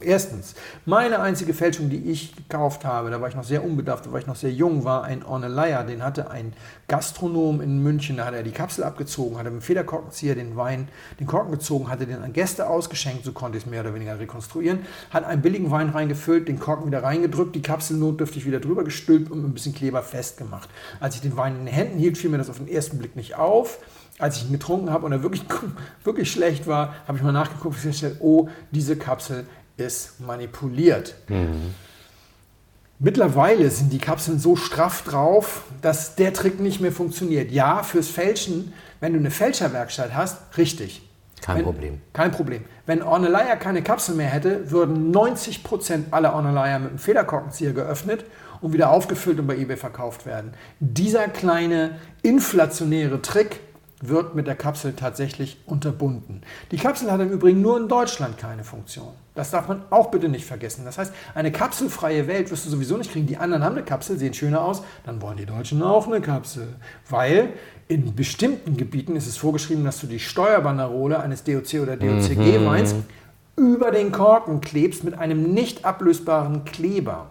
Erstens, meine einzige Fälschung, die ich gekauft habe, da war ich noch sehr unbedarft, da war ich noch sehr jung, war ein Orneleier. Den hatte ein Gastronom in München, da hat er die Kapsel abgezogen, hat mit dem Federkorkenzieher den Wein, den Korken gezogen, hatte den an Gäste ausgeschenkt, so konnte ich es mehr oder weniger rekonstruieren, hat einen billigen Wein reingefüllt, den Korken wieder reingedrückt, die Kapsel notdürftig wieder drüber gestülpt und mit ein bisschen Kleber festgemacht. Als ich den Wein in den Händen hielt, fiel mir das auf den ersten Blick nicht auf als ich ihn getrunken habe und er wirklich, wirklich schlecht war, habe ich mal nachgeguckt und festgestellt, oh, diese Kapsel ist manipuliert. Mhm. Mittlerweile sind die Kapseln so straff drauf, dass der Trick nicht mehr funktioniert. Ja, fürs Fälschen, wenn du eine Fälscherwerkstatt hast, richtig. Kein wenn, Problem. Kein Problem. Wenn Orneleier keine Kapsel mehr hätte, würden 90% aller Orneleier mit einem Federkorkenzieher geöffnet und wieder aufgefüllt und bei eBay verkauft werden. Dieser kleine inflationäre Trick wird mit der Kapsel tatsächlich unterbunden. Die Kapsel hat im Übrigen nur in Deutschland keine Funktion. Das darf man auch bitte nicht vergessen. Das heißt, eine kapselfreie Welt wirst du sowieso nicht kriegen. Die anderen haben eine Kapsel, sehen schöner aus, dann wollen die Deutschen auch eine Kapsel. Weil in bestimmten Gebieten ist es vorgeschrieben, dass du die Steuerbanderole eines DOC oder DOCG-Weins mhm. über den Korken klebst mit einem nicht ablösbaren Kleber.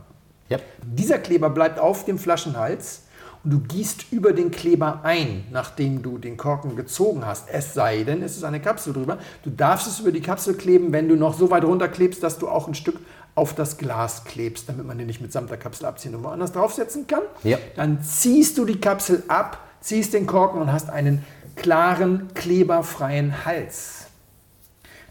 Yep. Dieser Kleber bleibt auf dem Flaschenhals und du gießt über den Kleber ein, nachdem du den Korken gezogen hast. Es sei denn, es ist eine Kapsel drüber. Du darfst es über die Kapsel kleben, wenn du noch so weit runterklebst, dass du auch ein Stück auf das Glas klebst, damit man den nicht mitsamt der Kapsel abziehen und woanders draufsetzen kann. Ja. Dann ziehst du die Kapsel ab, ziehst den Korken und hast einen klaren, kleberfreien Hals.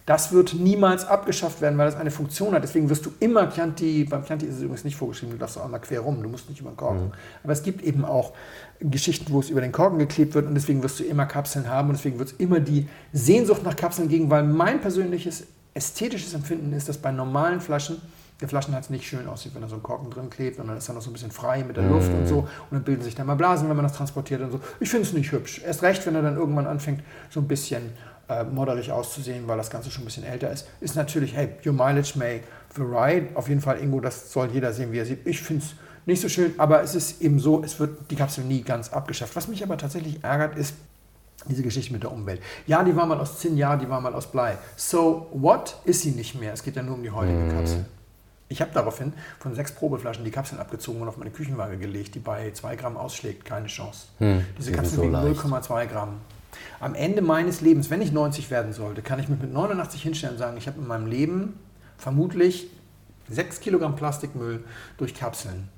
Das wird niemals abgeschafft werden, weil das eine Funktion hat. Deswegen wirst du immer Chianti, beim Chianti ist es übrigens nicht vorgeschrieben, du darfst auch einmal quer rum, du musst nicht über den Korken. Mhm. Aber es gibt eben auch Geschichten, wo es über den Korken geklebt wird und deswegen wirst du immer Kapseln haben und deswegen wird es immer die Sehnsucht nach Kapseln geben, weil mein persönliches ästhetisches Empfinden ist, dass bei normalen Flaschen der Flaschenhals nicht schön aussieht, wenn da so ein Korken drin klebt und dann ist er noch so ein bisschen frei mit der Luft und so und dann bilden sich da mal Blasen, wenn man das transportiert und so. Ich finde es nicht hübsch. Erst recht, wenn er dann irgendwann anfängt, so ein bisschen äh, modderlich auszusehen, weil das Ganze schon ein bisschen älter ist, ist natürlich, hey, your mileage may vary. Auf jeden Fall, Ingo, das soll jeder sehen, wie er sieht. Ich finde es nicht so schön, aber es ist eben so, es wird die Kapsel nie ganz abgeschafft. Was mich aber tatsächlich ärgert, ist, diese Geschichte mit der Umwelt. Ja, die war mal aus Zinn, ja, die war mal aus Blei. So what ist sie nicht mehr? Es geht ja nur um die heutige mhm. Kapsel. Ich habe daraufhin von sechs Probeflaschen die Kapseln abgezogen und auf meine Küchenwaage gelegt, die bei 2 Gramm ausschlägt. Keine Chance. Hm, Diese Kapseln so wiegen 0,2 Gramm. Am Ende meines Lebens, wenn ich 90 werden sollte, kann ich mich mit 89 hinstellen und sagen, ich habe in meinem Leben vermutlich 6 Kilogramm Plastikmüll durch Kapseln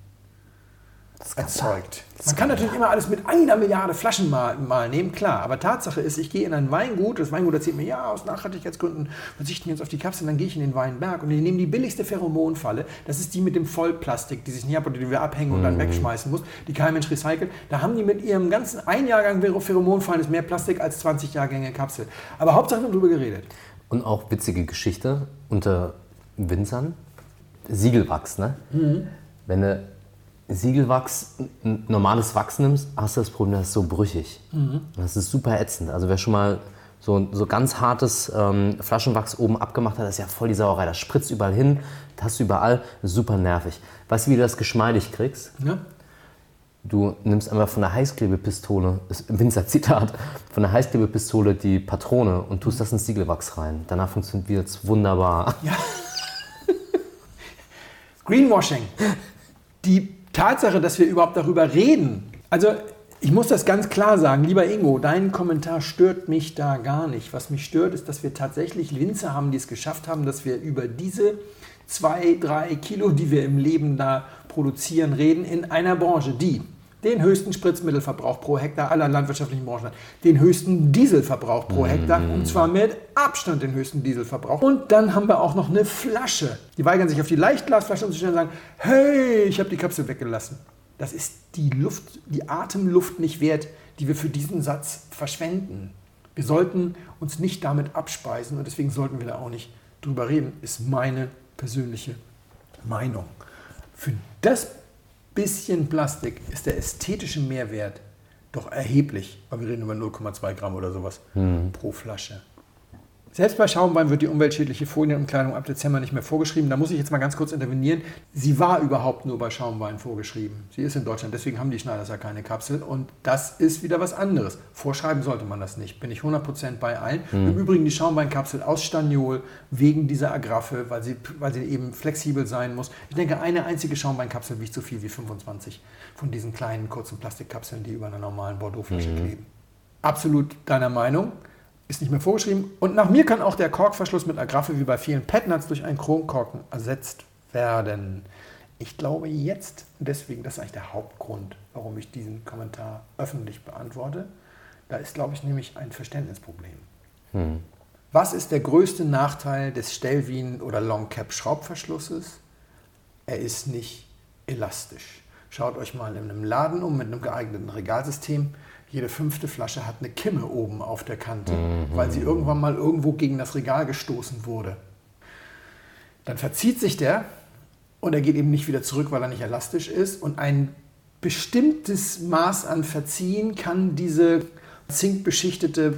erzeugt. Man kann natürlich immer alles mit einer Milliarde Flaschen mal, mal, nehmen, klar. Aber Tatsache ist, ich gehe in ein Weingut, das Weingut erzählt mir, ja, aus Nachhaltigkeitsgründen verzichten wir jetzt auf die Kapseln, dann gehe ich in den Weinberg und die nehmen die billigste Pheromonfalle. Das ist die mit dem Vollplastik, die sich nicht ab oder die wir abhängen und dann mhm. wegschmeißen muss, die kein Mensch recycelt. Da haben die mit ihrem ganzen Einjahrgang Pheromonfallen ist mehr Plastik als 20 Jahrgänge Kapsel. Aber Hauptsache wir haben darüber geredet. Und auch witzige Geschichte unter Winzern. Siegelwachs, ne? Mhm. Wenn du Siegelwachs, normales Wachs nimmst, hast du das Problem, das ist so brüchig. Mhm. Das ist super ätzend. Also wer schon mal so, so ganz hartes ähm, Flaschenwachs oben abgemacht hat, das ist ja voll die Sauerei. Das spritzt überall hin, das hast du überall, super nervig. Weißt du, wie du das geschmeidig kriegst? Ja. Du nimmst einfach von der Heißklebepistole, ist ein Winzer-Zitat, von der Heißklebepistole die Patrone und tust das ins Siegelwachs rein. Danach funktioniert es wunderbar. Ja. Greenwashing. Die Tatsache, dass wir überhaupt darüber reden, also ich muss das ganz klar sagen, lieber Ingo, dein Kommentar stört mich da gar nicht. Was mich stört, ist, dass wir tatsächlich Winzer haben, die es geschafft haben, dass wir über diese zwei, drei Kilo, die wir im Leben da produzieren, reden, in einer Branche, die den höchsten Spritzmittelverbrauch pro Hektar aller landwirtschaftlichen Branchen hat, den höchsten Dieselverbrauch pro Hektar und zwar mit Abstand den höchsten Dieselverbrauch. Und dann haben wir auch noch eine Flasche. Die weigern sich auf die Leichtglasflasche umzustellen und sagen, hey, ich habe die Kapsel weggelassen. Das ist die Luft, die Atemluft nicht wert, die wir für diesen Satz verschwenden. Wir sollten uns nicht damit abspeisen und deswegen sollten wir da auch nicht drüber reden, ist meine persönliche Meinung. Für das bisschen Plastik ist der ästhetische Mehrwert doch erheblich, weil wir reden über 0,2 Gramm oder sowas mhm. pro Flasche. Selbst bei Schaumwein wird die umweltschädliche Folienumkleidung ab Dezember nicht mehr vorgeschrieben. Da muss ich jetzt mal ganz kurz intervenieren. Sie war überhaupt nur bei Schaumwein vorgeschrieben. Sie ist in Deutschland, deswegen haben die Schneiders ja keine Kapsel. Und das ist wieder was anderes. Vorschreiben sollte man das nicht. Bin ich 100% bei allen. Mhm. Im Übrigen die Schaumweinkapsel aus Staniol wegen dieser Agraffe, weil sie, weil sie eben flexibel sein muss. Ich denke, eine einzige Schaumweinkapsel wiegt so viel wie 25 von diesen kleinen, kurzen Plastikkapseln, die über einer normalen Bordeaux-Flasche mhm. kleben. Absolut deiner Meinung ist nicht mehr vorgeschrieben. Und nach mir kann auch der Korkverschluss mit Agraffe wie bei vielen Petnuts durch einen Chromkorken ersetzt werden. Ich glaube jetzt, deswegen, das ist eigentlich der Hauptgrund, warum ich diesen Kommentar öffentlich beantworte, da ist, glaube ich, nämlich ein Verständnisproblem. Hm. Was ist der größte Nachteil des Stellwien- oder Longcap-Schraubverschlusses? Er ist nicht elastisch. Schaut euch mal in einem Laden um mit einem geeigneten Regalsystem jede fünfte Flasche hat eine Kimme oben auf der Kante, mhm. weil sie irgendwann mal irgendwo gegen das Regal gestoßen wurde. Dann verzieht sich der und er geht eben nicht wieder zurück, weil er nicht elastisch ist. Und ein bestimmtes Maß an Verziehen kann diese zinkbeschichtete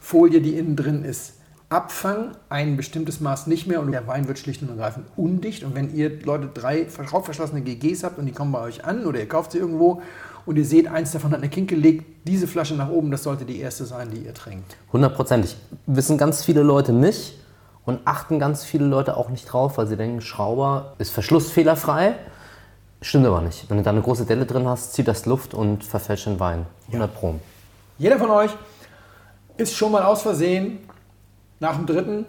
Folie, die innen drin ist, abfangen. Ein bestimmtes Maß nicht mehr und der Wein wird schlicht und ergreifend undicht. Und wenn ihr Leute drei schraubverschlossene GGs habt und die kommen bei euch an oder ihr kauft sie irgendwo und ihr seht, eins davon hat eine Kinke, legt diese Flasche nach oben, das sollte die erste sein, die ihr trinkt. Hundertprozentig. Wissen ganz viele Leute nicht und achten ganz viele Leute auch nicht drauf, weil sie denken, Schrauber ist verschlussfehlerfrei. Stimmt aber nicht. Wenn du da eine große Delle drin hast, zieht das Luft und verfälscht den Wein. 100 ja. Pro. Jeder von euch ist schon mal aus Versehen nach dem dritten,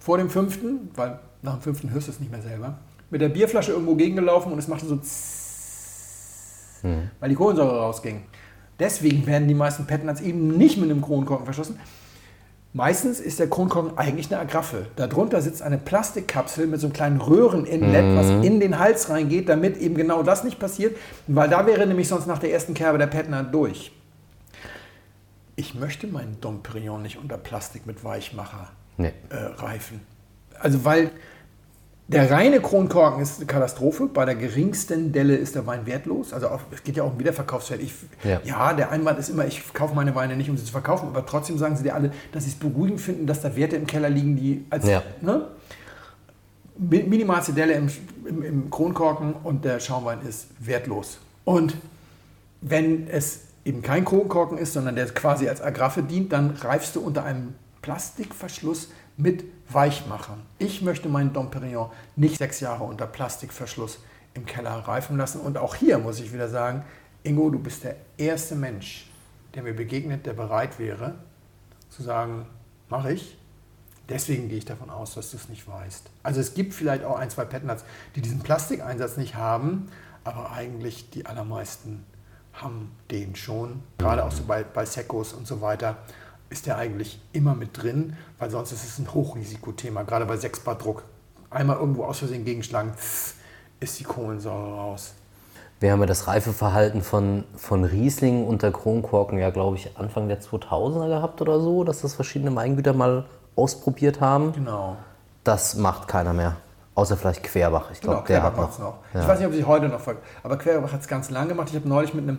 vor dem fünften, weil nach dem fünften hörst du es nicht mehr selber, mit der Bierflasche irgendwo gegengelaufen und es machte so hm. weil die Kohlensäure rausging. Deswegen werden die meisten Petnuts eben nicht mit einem Kronkorken verschlossen. Meistens ist der Kronkorken eigentlich eine Agraffe. Darunter sitzt eine Plastikkapsel mit so einem kleinen Röhreninlet, was in den Hals reingeht, damit eben genau das nicht passiert, weil da wäre nämlich sonst nach der ersten Kerbe der Petner durch. Ich möchte meinen Dom Perignon nicht unter Plastik mit Weichmacher Nee. äh, reifen. Also weil der reine Kronkorken ist eine Katastrophe. Bei der geringsten Delle ist der Wein wertlos. Also auch, es geht ja auch um Wiederverkaufswert. Ich, Ja. ja. der Einwand ist immer, ich kaufe meine Weine nicht, um sie zu verkaufen. Aber trotzdem sagen sie dir alle, dass sie es beruhigend finden, dass da Werte im Keller liegen, die als Ja. ne? Mi- minimalste Delle im, im, im Kronkorken und der Schaumwein ist wertlos. Und wenn es eben kein Kronkorken ist, sondern der quasi als Agraffe dient, dann reifst du unter einem Plastikverschluss mit Weichmachern. Ich möchte meinen Dom Perignon nicht sechs Jahre unter Plastikverschluss im Keller reifen lassen. Und auch hier muss ich wieder sagen, Ingo, du bist der erste Mensch, der mir begegnet, der bereit wäre zu sagen, mache ich. Deswegen gehe ich davon aus, dass du es nicht weißt. Also es gibt vielleicht auch ein, zwei Petnats, die diesen Plastikeinsatz nicht haben, aber eigentlich die allermeisten haben den schon. Gerade auch so bei, bei Secos und so weiter ist der eigentlich immer mit drin, weil sonst ist es ein Hochrisikothema. Gerade bei 6 Bar Druck. Einmal irgendwo aus Versehen gegenschlagen, ist die Kohlensäure raus. Wir haben ja das Reifeverhalten von, von Riesling unter Kronkorken ja, glaube ich, Anfang der 2000er gehabt oder so, dass das verschiedene Weingüter mal ausprobiert haben. Genau. Das macht keiner mehr. Außer vielleicht Querbach. Ich glaube, Genau, der Querbach hat noch. noch. Ja. Ich weiß nicht, ob sie heute noch folgt, aber Querbach hat es ganz lange gemacht. Ich habe neulich mit einem,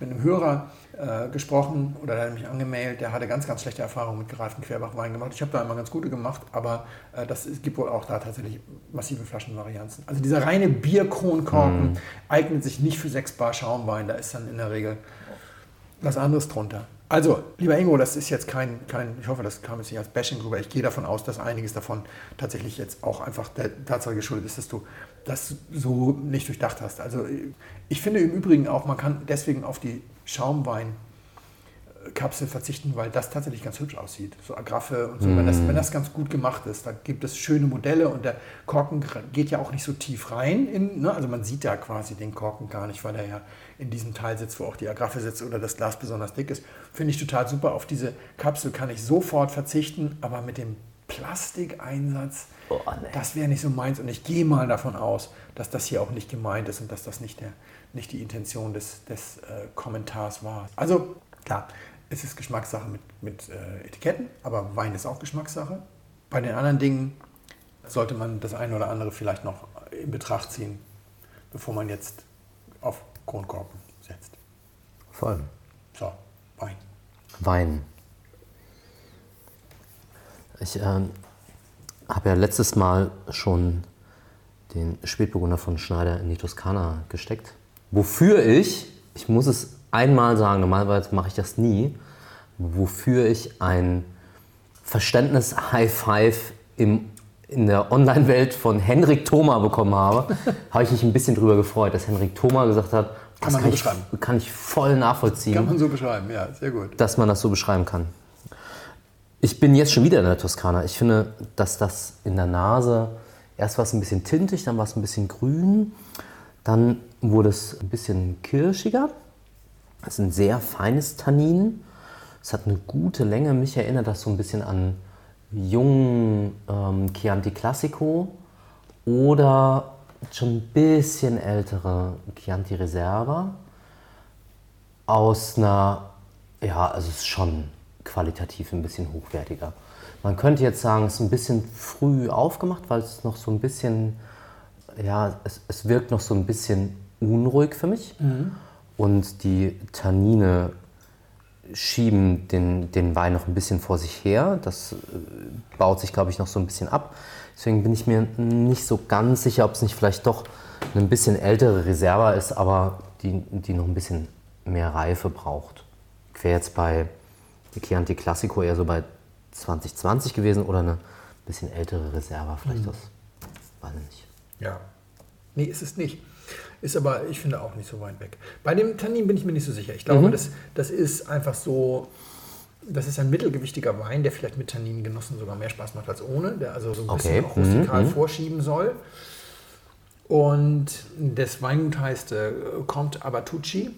mit einem Hörer äh, gesprochen oder der hat mich angemeldet, der hatte ganz, ganz schlechte Erfahrungen mit gereiften Querbach-Wein gemacht. Ich habe da immer ganz gute gemacht, aber äh, das es gibt wohl auch da tatsächlich massive Flaschenvarianzen. Also dieser reine Bierkronkorken Mhm. eignet sich nicht für 6 Bar Schaumwein, da ist dann in der Regel was anderes drunter. Also, lieber Ingo, das ist jetzt kein, kein, ich hoffe, das kam jetzt nicht als Bashing rüber. Ich gehe davon aus, dass einiges davon tatsächlich jetzt auch einfach der Tatsache geschuldet ist, dass du das so nicht durchdacht hast. Also, ich finde im Übrigen auch, man kann deswegen auf die Schaumweinkapsel verzichten, weil das tatsächlich ganz hübsch aussieht. So Agraffe und so. Wenn, das, wenn das ganz gut gemacht ist, da gibt es schöne Modelle und der Korken geht ja auch nicht so tief rein. In, ne? Also man sieht ja quasi den Korken gar nicht, weil er ja in diesem Teil sitzt, wo auch die Agraffe sitzt oder das Glas besonders dick ist. Finde ich total super. Auf diese Kapsel kann ich sofort verzichten, aber mit dem Plastikeinsatz, Oh, nee. das wäre nicht so meins. Und ich gehe mal davon aus, dass das hier auch nicht gemeint ist und dass das nicht, der, nicht die Intention des, des äh, Kommentars war. Also klar, es ist Geschmackssache mit, mit äh, Etiketten, aber Wein ist auch Geschmackssache. Bei den anderen Dingen sollte man das eine oder andere vielleicht noch in Betracht ziehen, bevor man jetzt auf Kronkorken setzt. Voll. So, Wein. Ich ähm, habe ja letztes Mal schon den Spätburgunder von Schneider in die Toskana gesteckt. Wofür ich, ich muss es einmal sagen, normalerweise mache ich das nie, wofür ich ein Verständnis-High Five im, in der Online-Welt von Henrik Thoma bekommen habe, habe ich mich ein bisschen drüber gefreut, dass Henrik Thoma gesagt hat, das man kann, so ich, beschreiben. kann ich voll nachvollziehen Kann man so beschreiben, ja, sehr gut. dass man das so beschreiben kann. Ich bin jetzt schon wieder in der Toskana. Ich finde, dass das in der Nase erst war es ein bisschen tintig, dann war es ein bisschen grün, dann wurde es ein bisschen kirschiger. Es ist ein sehr feines Tannin. Es hat eine gute Länge. Mich erinnert das so ein bisschen an jungen ähm, Chianti Classico oder schon ein bisschen ältere Chianti Reserva aus einer, ja, also es ist schon qualitativ ein bisschen hochwertiger. Man könnte jetzt sagen, es ist ein bisschen früh aufgemacht, weil es noch so ein bisschen, ja, es, es wirkt noch so ein bisschen unruhig für mich. Und die Tannine schieben den, den Wein noch ein bisschen vor sich her. Das äh, baut sich, glaube ich, noch so ein bisschen ab. Deswegen bin ich mir nicht so ganz sicher, ob es nicht vielleicht doch eine ein bisschen ältere Reserva ist, aber die, die noch ein bisschen mehr Reife braucht. Ich wäre jetzt bei Chianti Classico eher so bei 2020 gewesen oder eine bisschen ältere Reserva, vielleicht das. Weiß ich nicht. Ja. Nee, ist es nicht. Ist aber, ich finde, auch nicht so weit weg. Bei dem Tannin bin ich mir nicht so sicher. Ich glaube, das, das ist einfach so, das ist ein mittelgewichtiger Wein, der vielleicht mit Tannin genossen sogar mehr Spaß macht als ohne, der also so ein Okay. bisschen auch rustikal Mhm, mhm. vorschieben soll. Und das Weingut heißt äh, Comte Abatucci,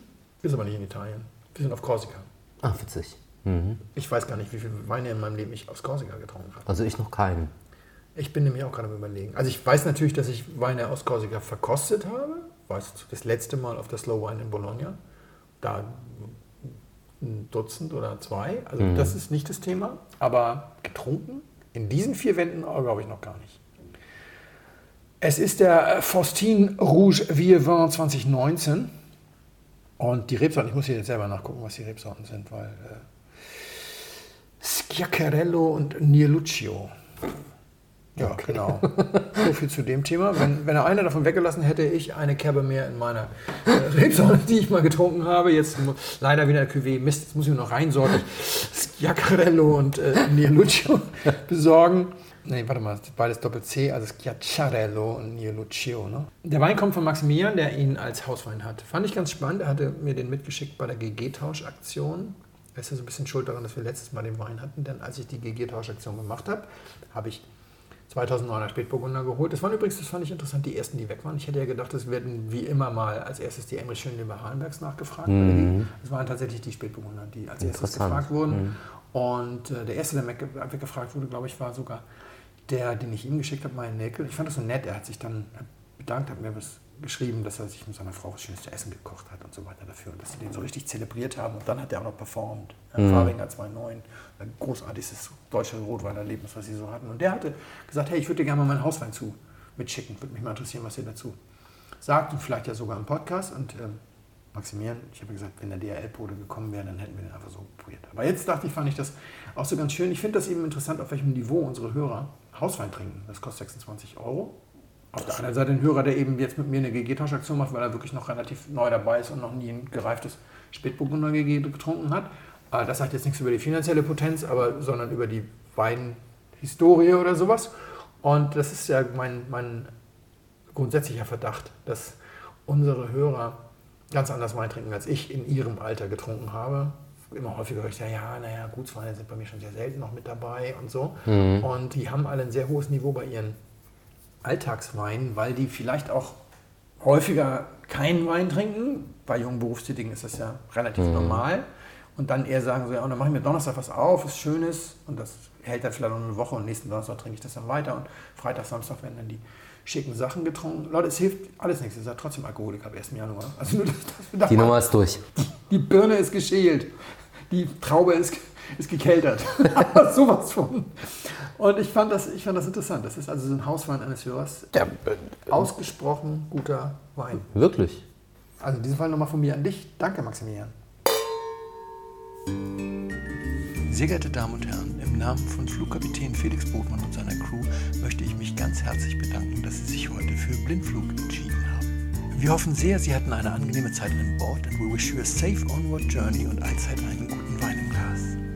ist aber nicht in Italien. Wir sind auf Korsika. Ah, witzig. Ich weiß gar nicht, wie viele Weine in meinem Leben ich aus Korsika getrunken habe. Also ich noch keinen. Ich bin nämlich auch gerade am überlegen. Also ich weiß natürlich, dass ich Weine aus Korsika verkostet habe. Weiß das letzte Mal auf der Slow Wine in Bologna. Da ein Dutzend oder zwei. Also das ist nicht das Thema. Aber getrunken in diesen vier Wänden glaube ich noch gar nicht. Es ist der äh, Faustin Rouge Vieux Vin 2019. Und die Rebsorten, ich muss hier jetzt selber nachgucken, was die Rebsorten sind, weil äh, Schiaccherello und Nieluccio. Ja, genau. So viel zu dem Thema. Wenn, wenn er eine davon weggelassen hätte, ich eine Kerbe mehr in meiner äh, Rebsorte, die ich mal getrunken habe. Jetzt leider wieder Cuvée. Mist, jetzt muss ich mir noch reinsorten. Schiaccherello und äh, Nieluccio besorgen. Nee, warte mal, beides Doppel-C, also Schiacciarello und Nieluccio. Ne? Der Wein kommt von Maximilian, der ihn als Hauswein hat. Fand ich ganz spannend. Er hatte mir den mitgeschickt bei der GG-Tauschaktion. Er ist ja so ein bisschen schuld daran, dass wir letztes Mal den Wein hatten, denn als ich die GG-Tauschaktion gemacht habe, habe ich 2009er Spätburgunder geholt. Das waren übrigens, das fand ich interessant, die ersten, die weg waren. Ich hätte ja gedacht, es werden wie immer mal als erstes die Emre Schönleber Halenbergs nachgefragt. Es waren tatsächlich die Spätburgunder, die als erstes gefragt wurden. Und äh, der erste, der wegge- weggefragt wurde, glaube ich, war sogar der, den ich ihm geschickt habe, mein Näkel. Ich fand das so nett. Er hat sich dann bedankt, hat mir was geschrieben, dass er sich mit seiner Frau was Schönes zu essen gekocht hat und so weiter dafür. Und dass sie den so richtig zelebriert haben. Und dann hat er auch noch performt. Mhm. Faringer 2.9. Ein großartiges deutsche Rotweinerlebnis, was sie so hatten. Und der hatte gesagt, hey, ich würde dir gerne mal meinen Hauswein zu mitschicken. Würde mich mal interessieren, was ihr dazu sagt. Und vielleicht ja sogar im Podcast. Und ähm, Maximilian, ich habe gesagt, wenn der DRL-Pole gekommen wäre, dann hätten wir den einfach so probiert. Aber jetzt dachte ich, fand ich das auch so ganz schön. Ich finde das eben interessant, auf welchem Niveau unsere Hörer Hauswein trinken. Das kostet 26 Euro. Auf der anderen Seite ein Hörer, der eben jetzt mit mir eine GG-Tauschaktion macht, weil er wirklich noch relativ neu dabei ist und noch nie ein gereiftes Spätburgunder GG getrunken hat. Äh, Das sagt jetzt nichts über die finanzielle Potenz, aber, sondern über die Weinhistorie oder sowas. Und das ist ja mein, mein grundsätzlicher Verdacht, dass unsere Hörer ganz anders Wein trinken, als ich in ihrem Alter getrunken habe. Immer häufiger höre ich ja, ja, naja, Gutsweine sind bei mir schon sehr selten noch mit dabei und so. Und die haben alle ein sehr hohes Niveau bei ihren Alltagsweinen, weil die vielleicht auch häufiger keinen Wein trinken. Bei jungen Berufstätigen ist das ja relativ normal. Und dann eher sagen so, ja, und dann mache ich mir Donnerstag was auf, was Schönes. Und das hält dann vielleicht noch eine Woche und nächsten Donnerstag trinke ich das dann weiter. Und Freitag, Samstag werden dann die schicken Sachen getrunken. Leute, es hilft alles nichts. Ihr seid trotzdem Alkoholiker ab 1. Januar. Also nur, dass, dass Die Nummer ist durch. die Birne ist geschält. Die Traube ist, ist gekeltert. Aber sowas von. Und ich fand, das, ich fand das interessant. Das ist also so ein Hauswein eines Hörers. Ausgesprochen guter Wein. Wirklich. Also in diesem Fall nochmal von mir an dich. Danke, Maximilian. Sehr geehrte Damen und Herren, im Namen von Flugkapitän Felix Botmann und seiner Crew möchte ich mich ganz herzlich bedanken, dass Sie sich heute für Blindflug entschieden haben. Wir hoffen sehr, Sie hatten eine angenehme Zeit an Bord and we wish you a safe onward journey und allzeit einen guten Wein im Glas.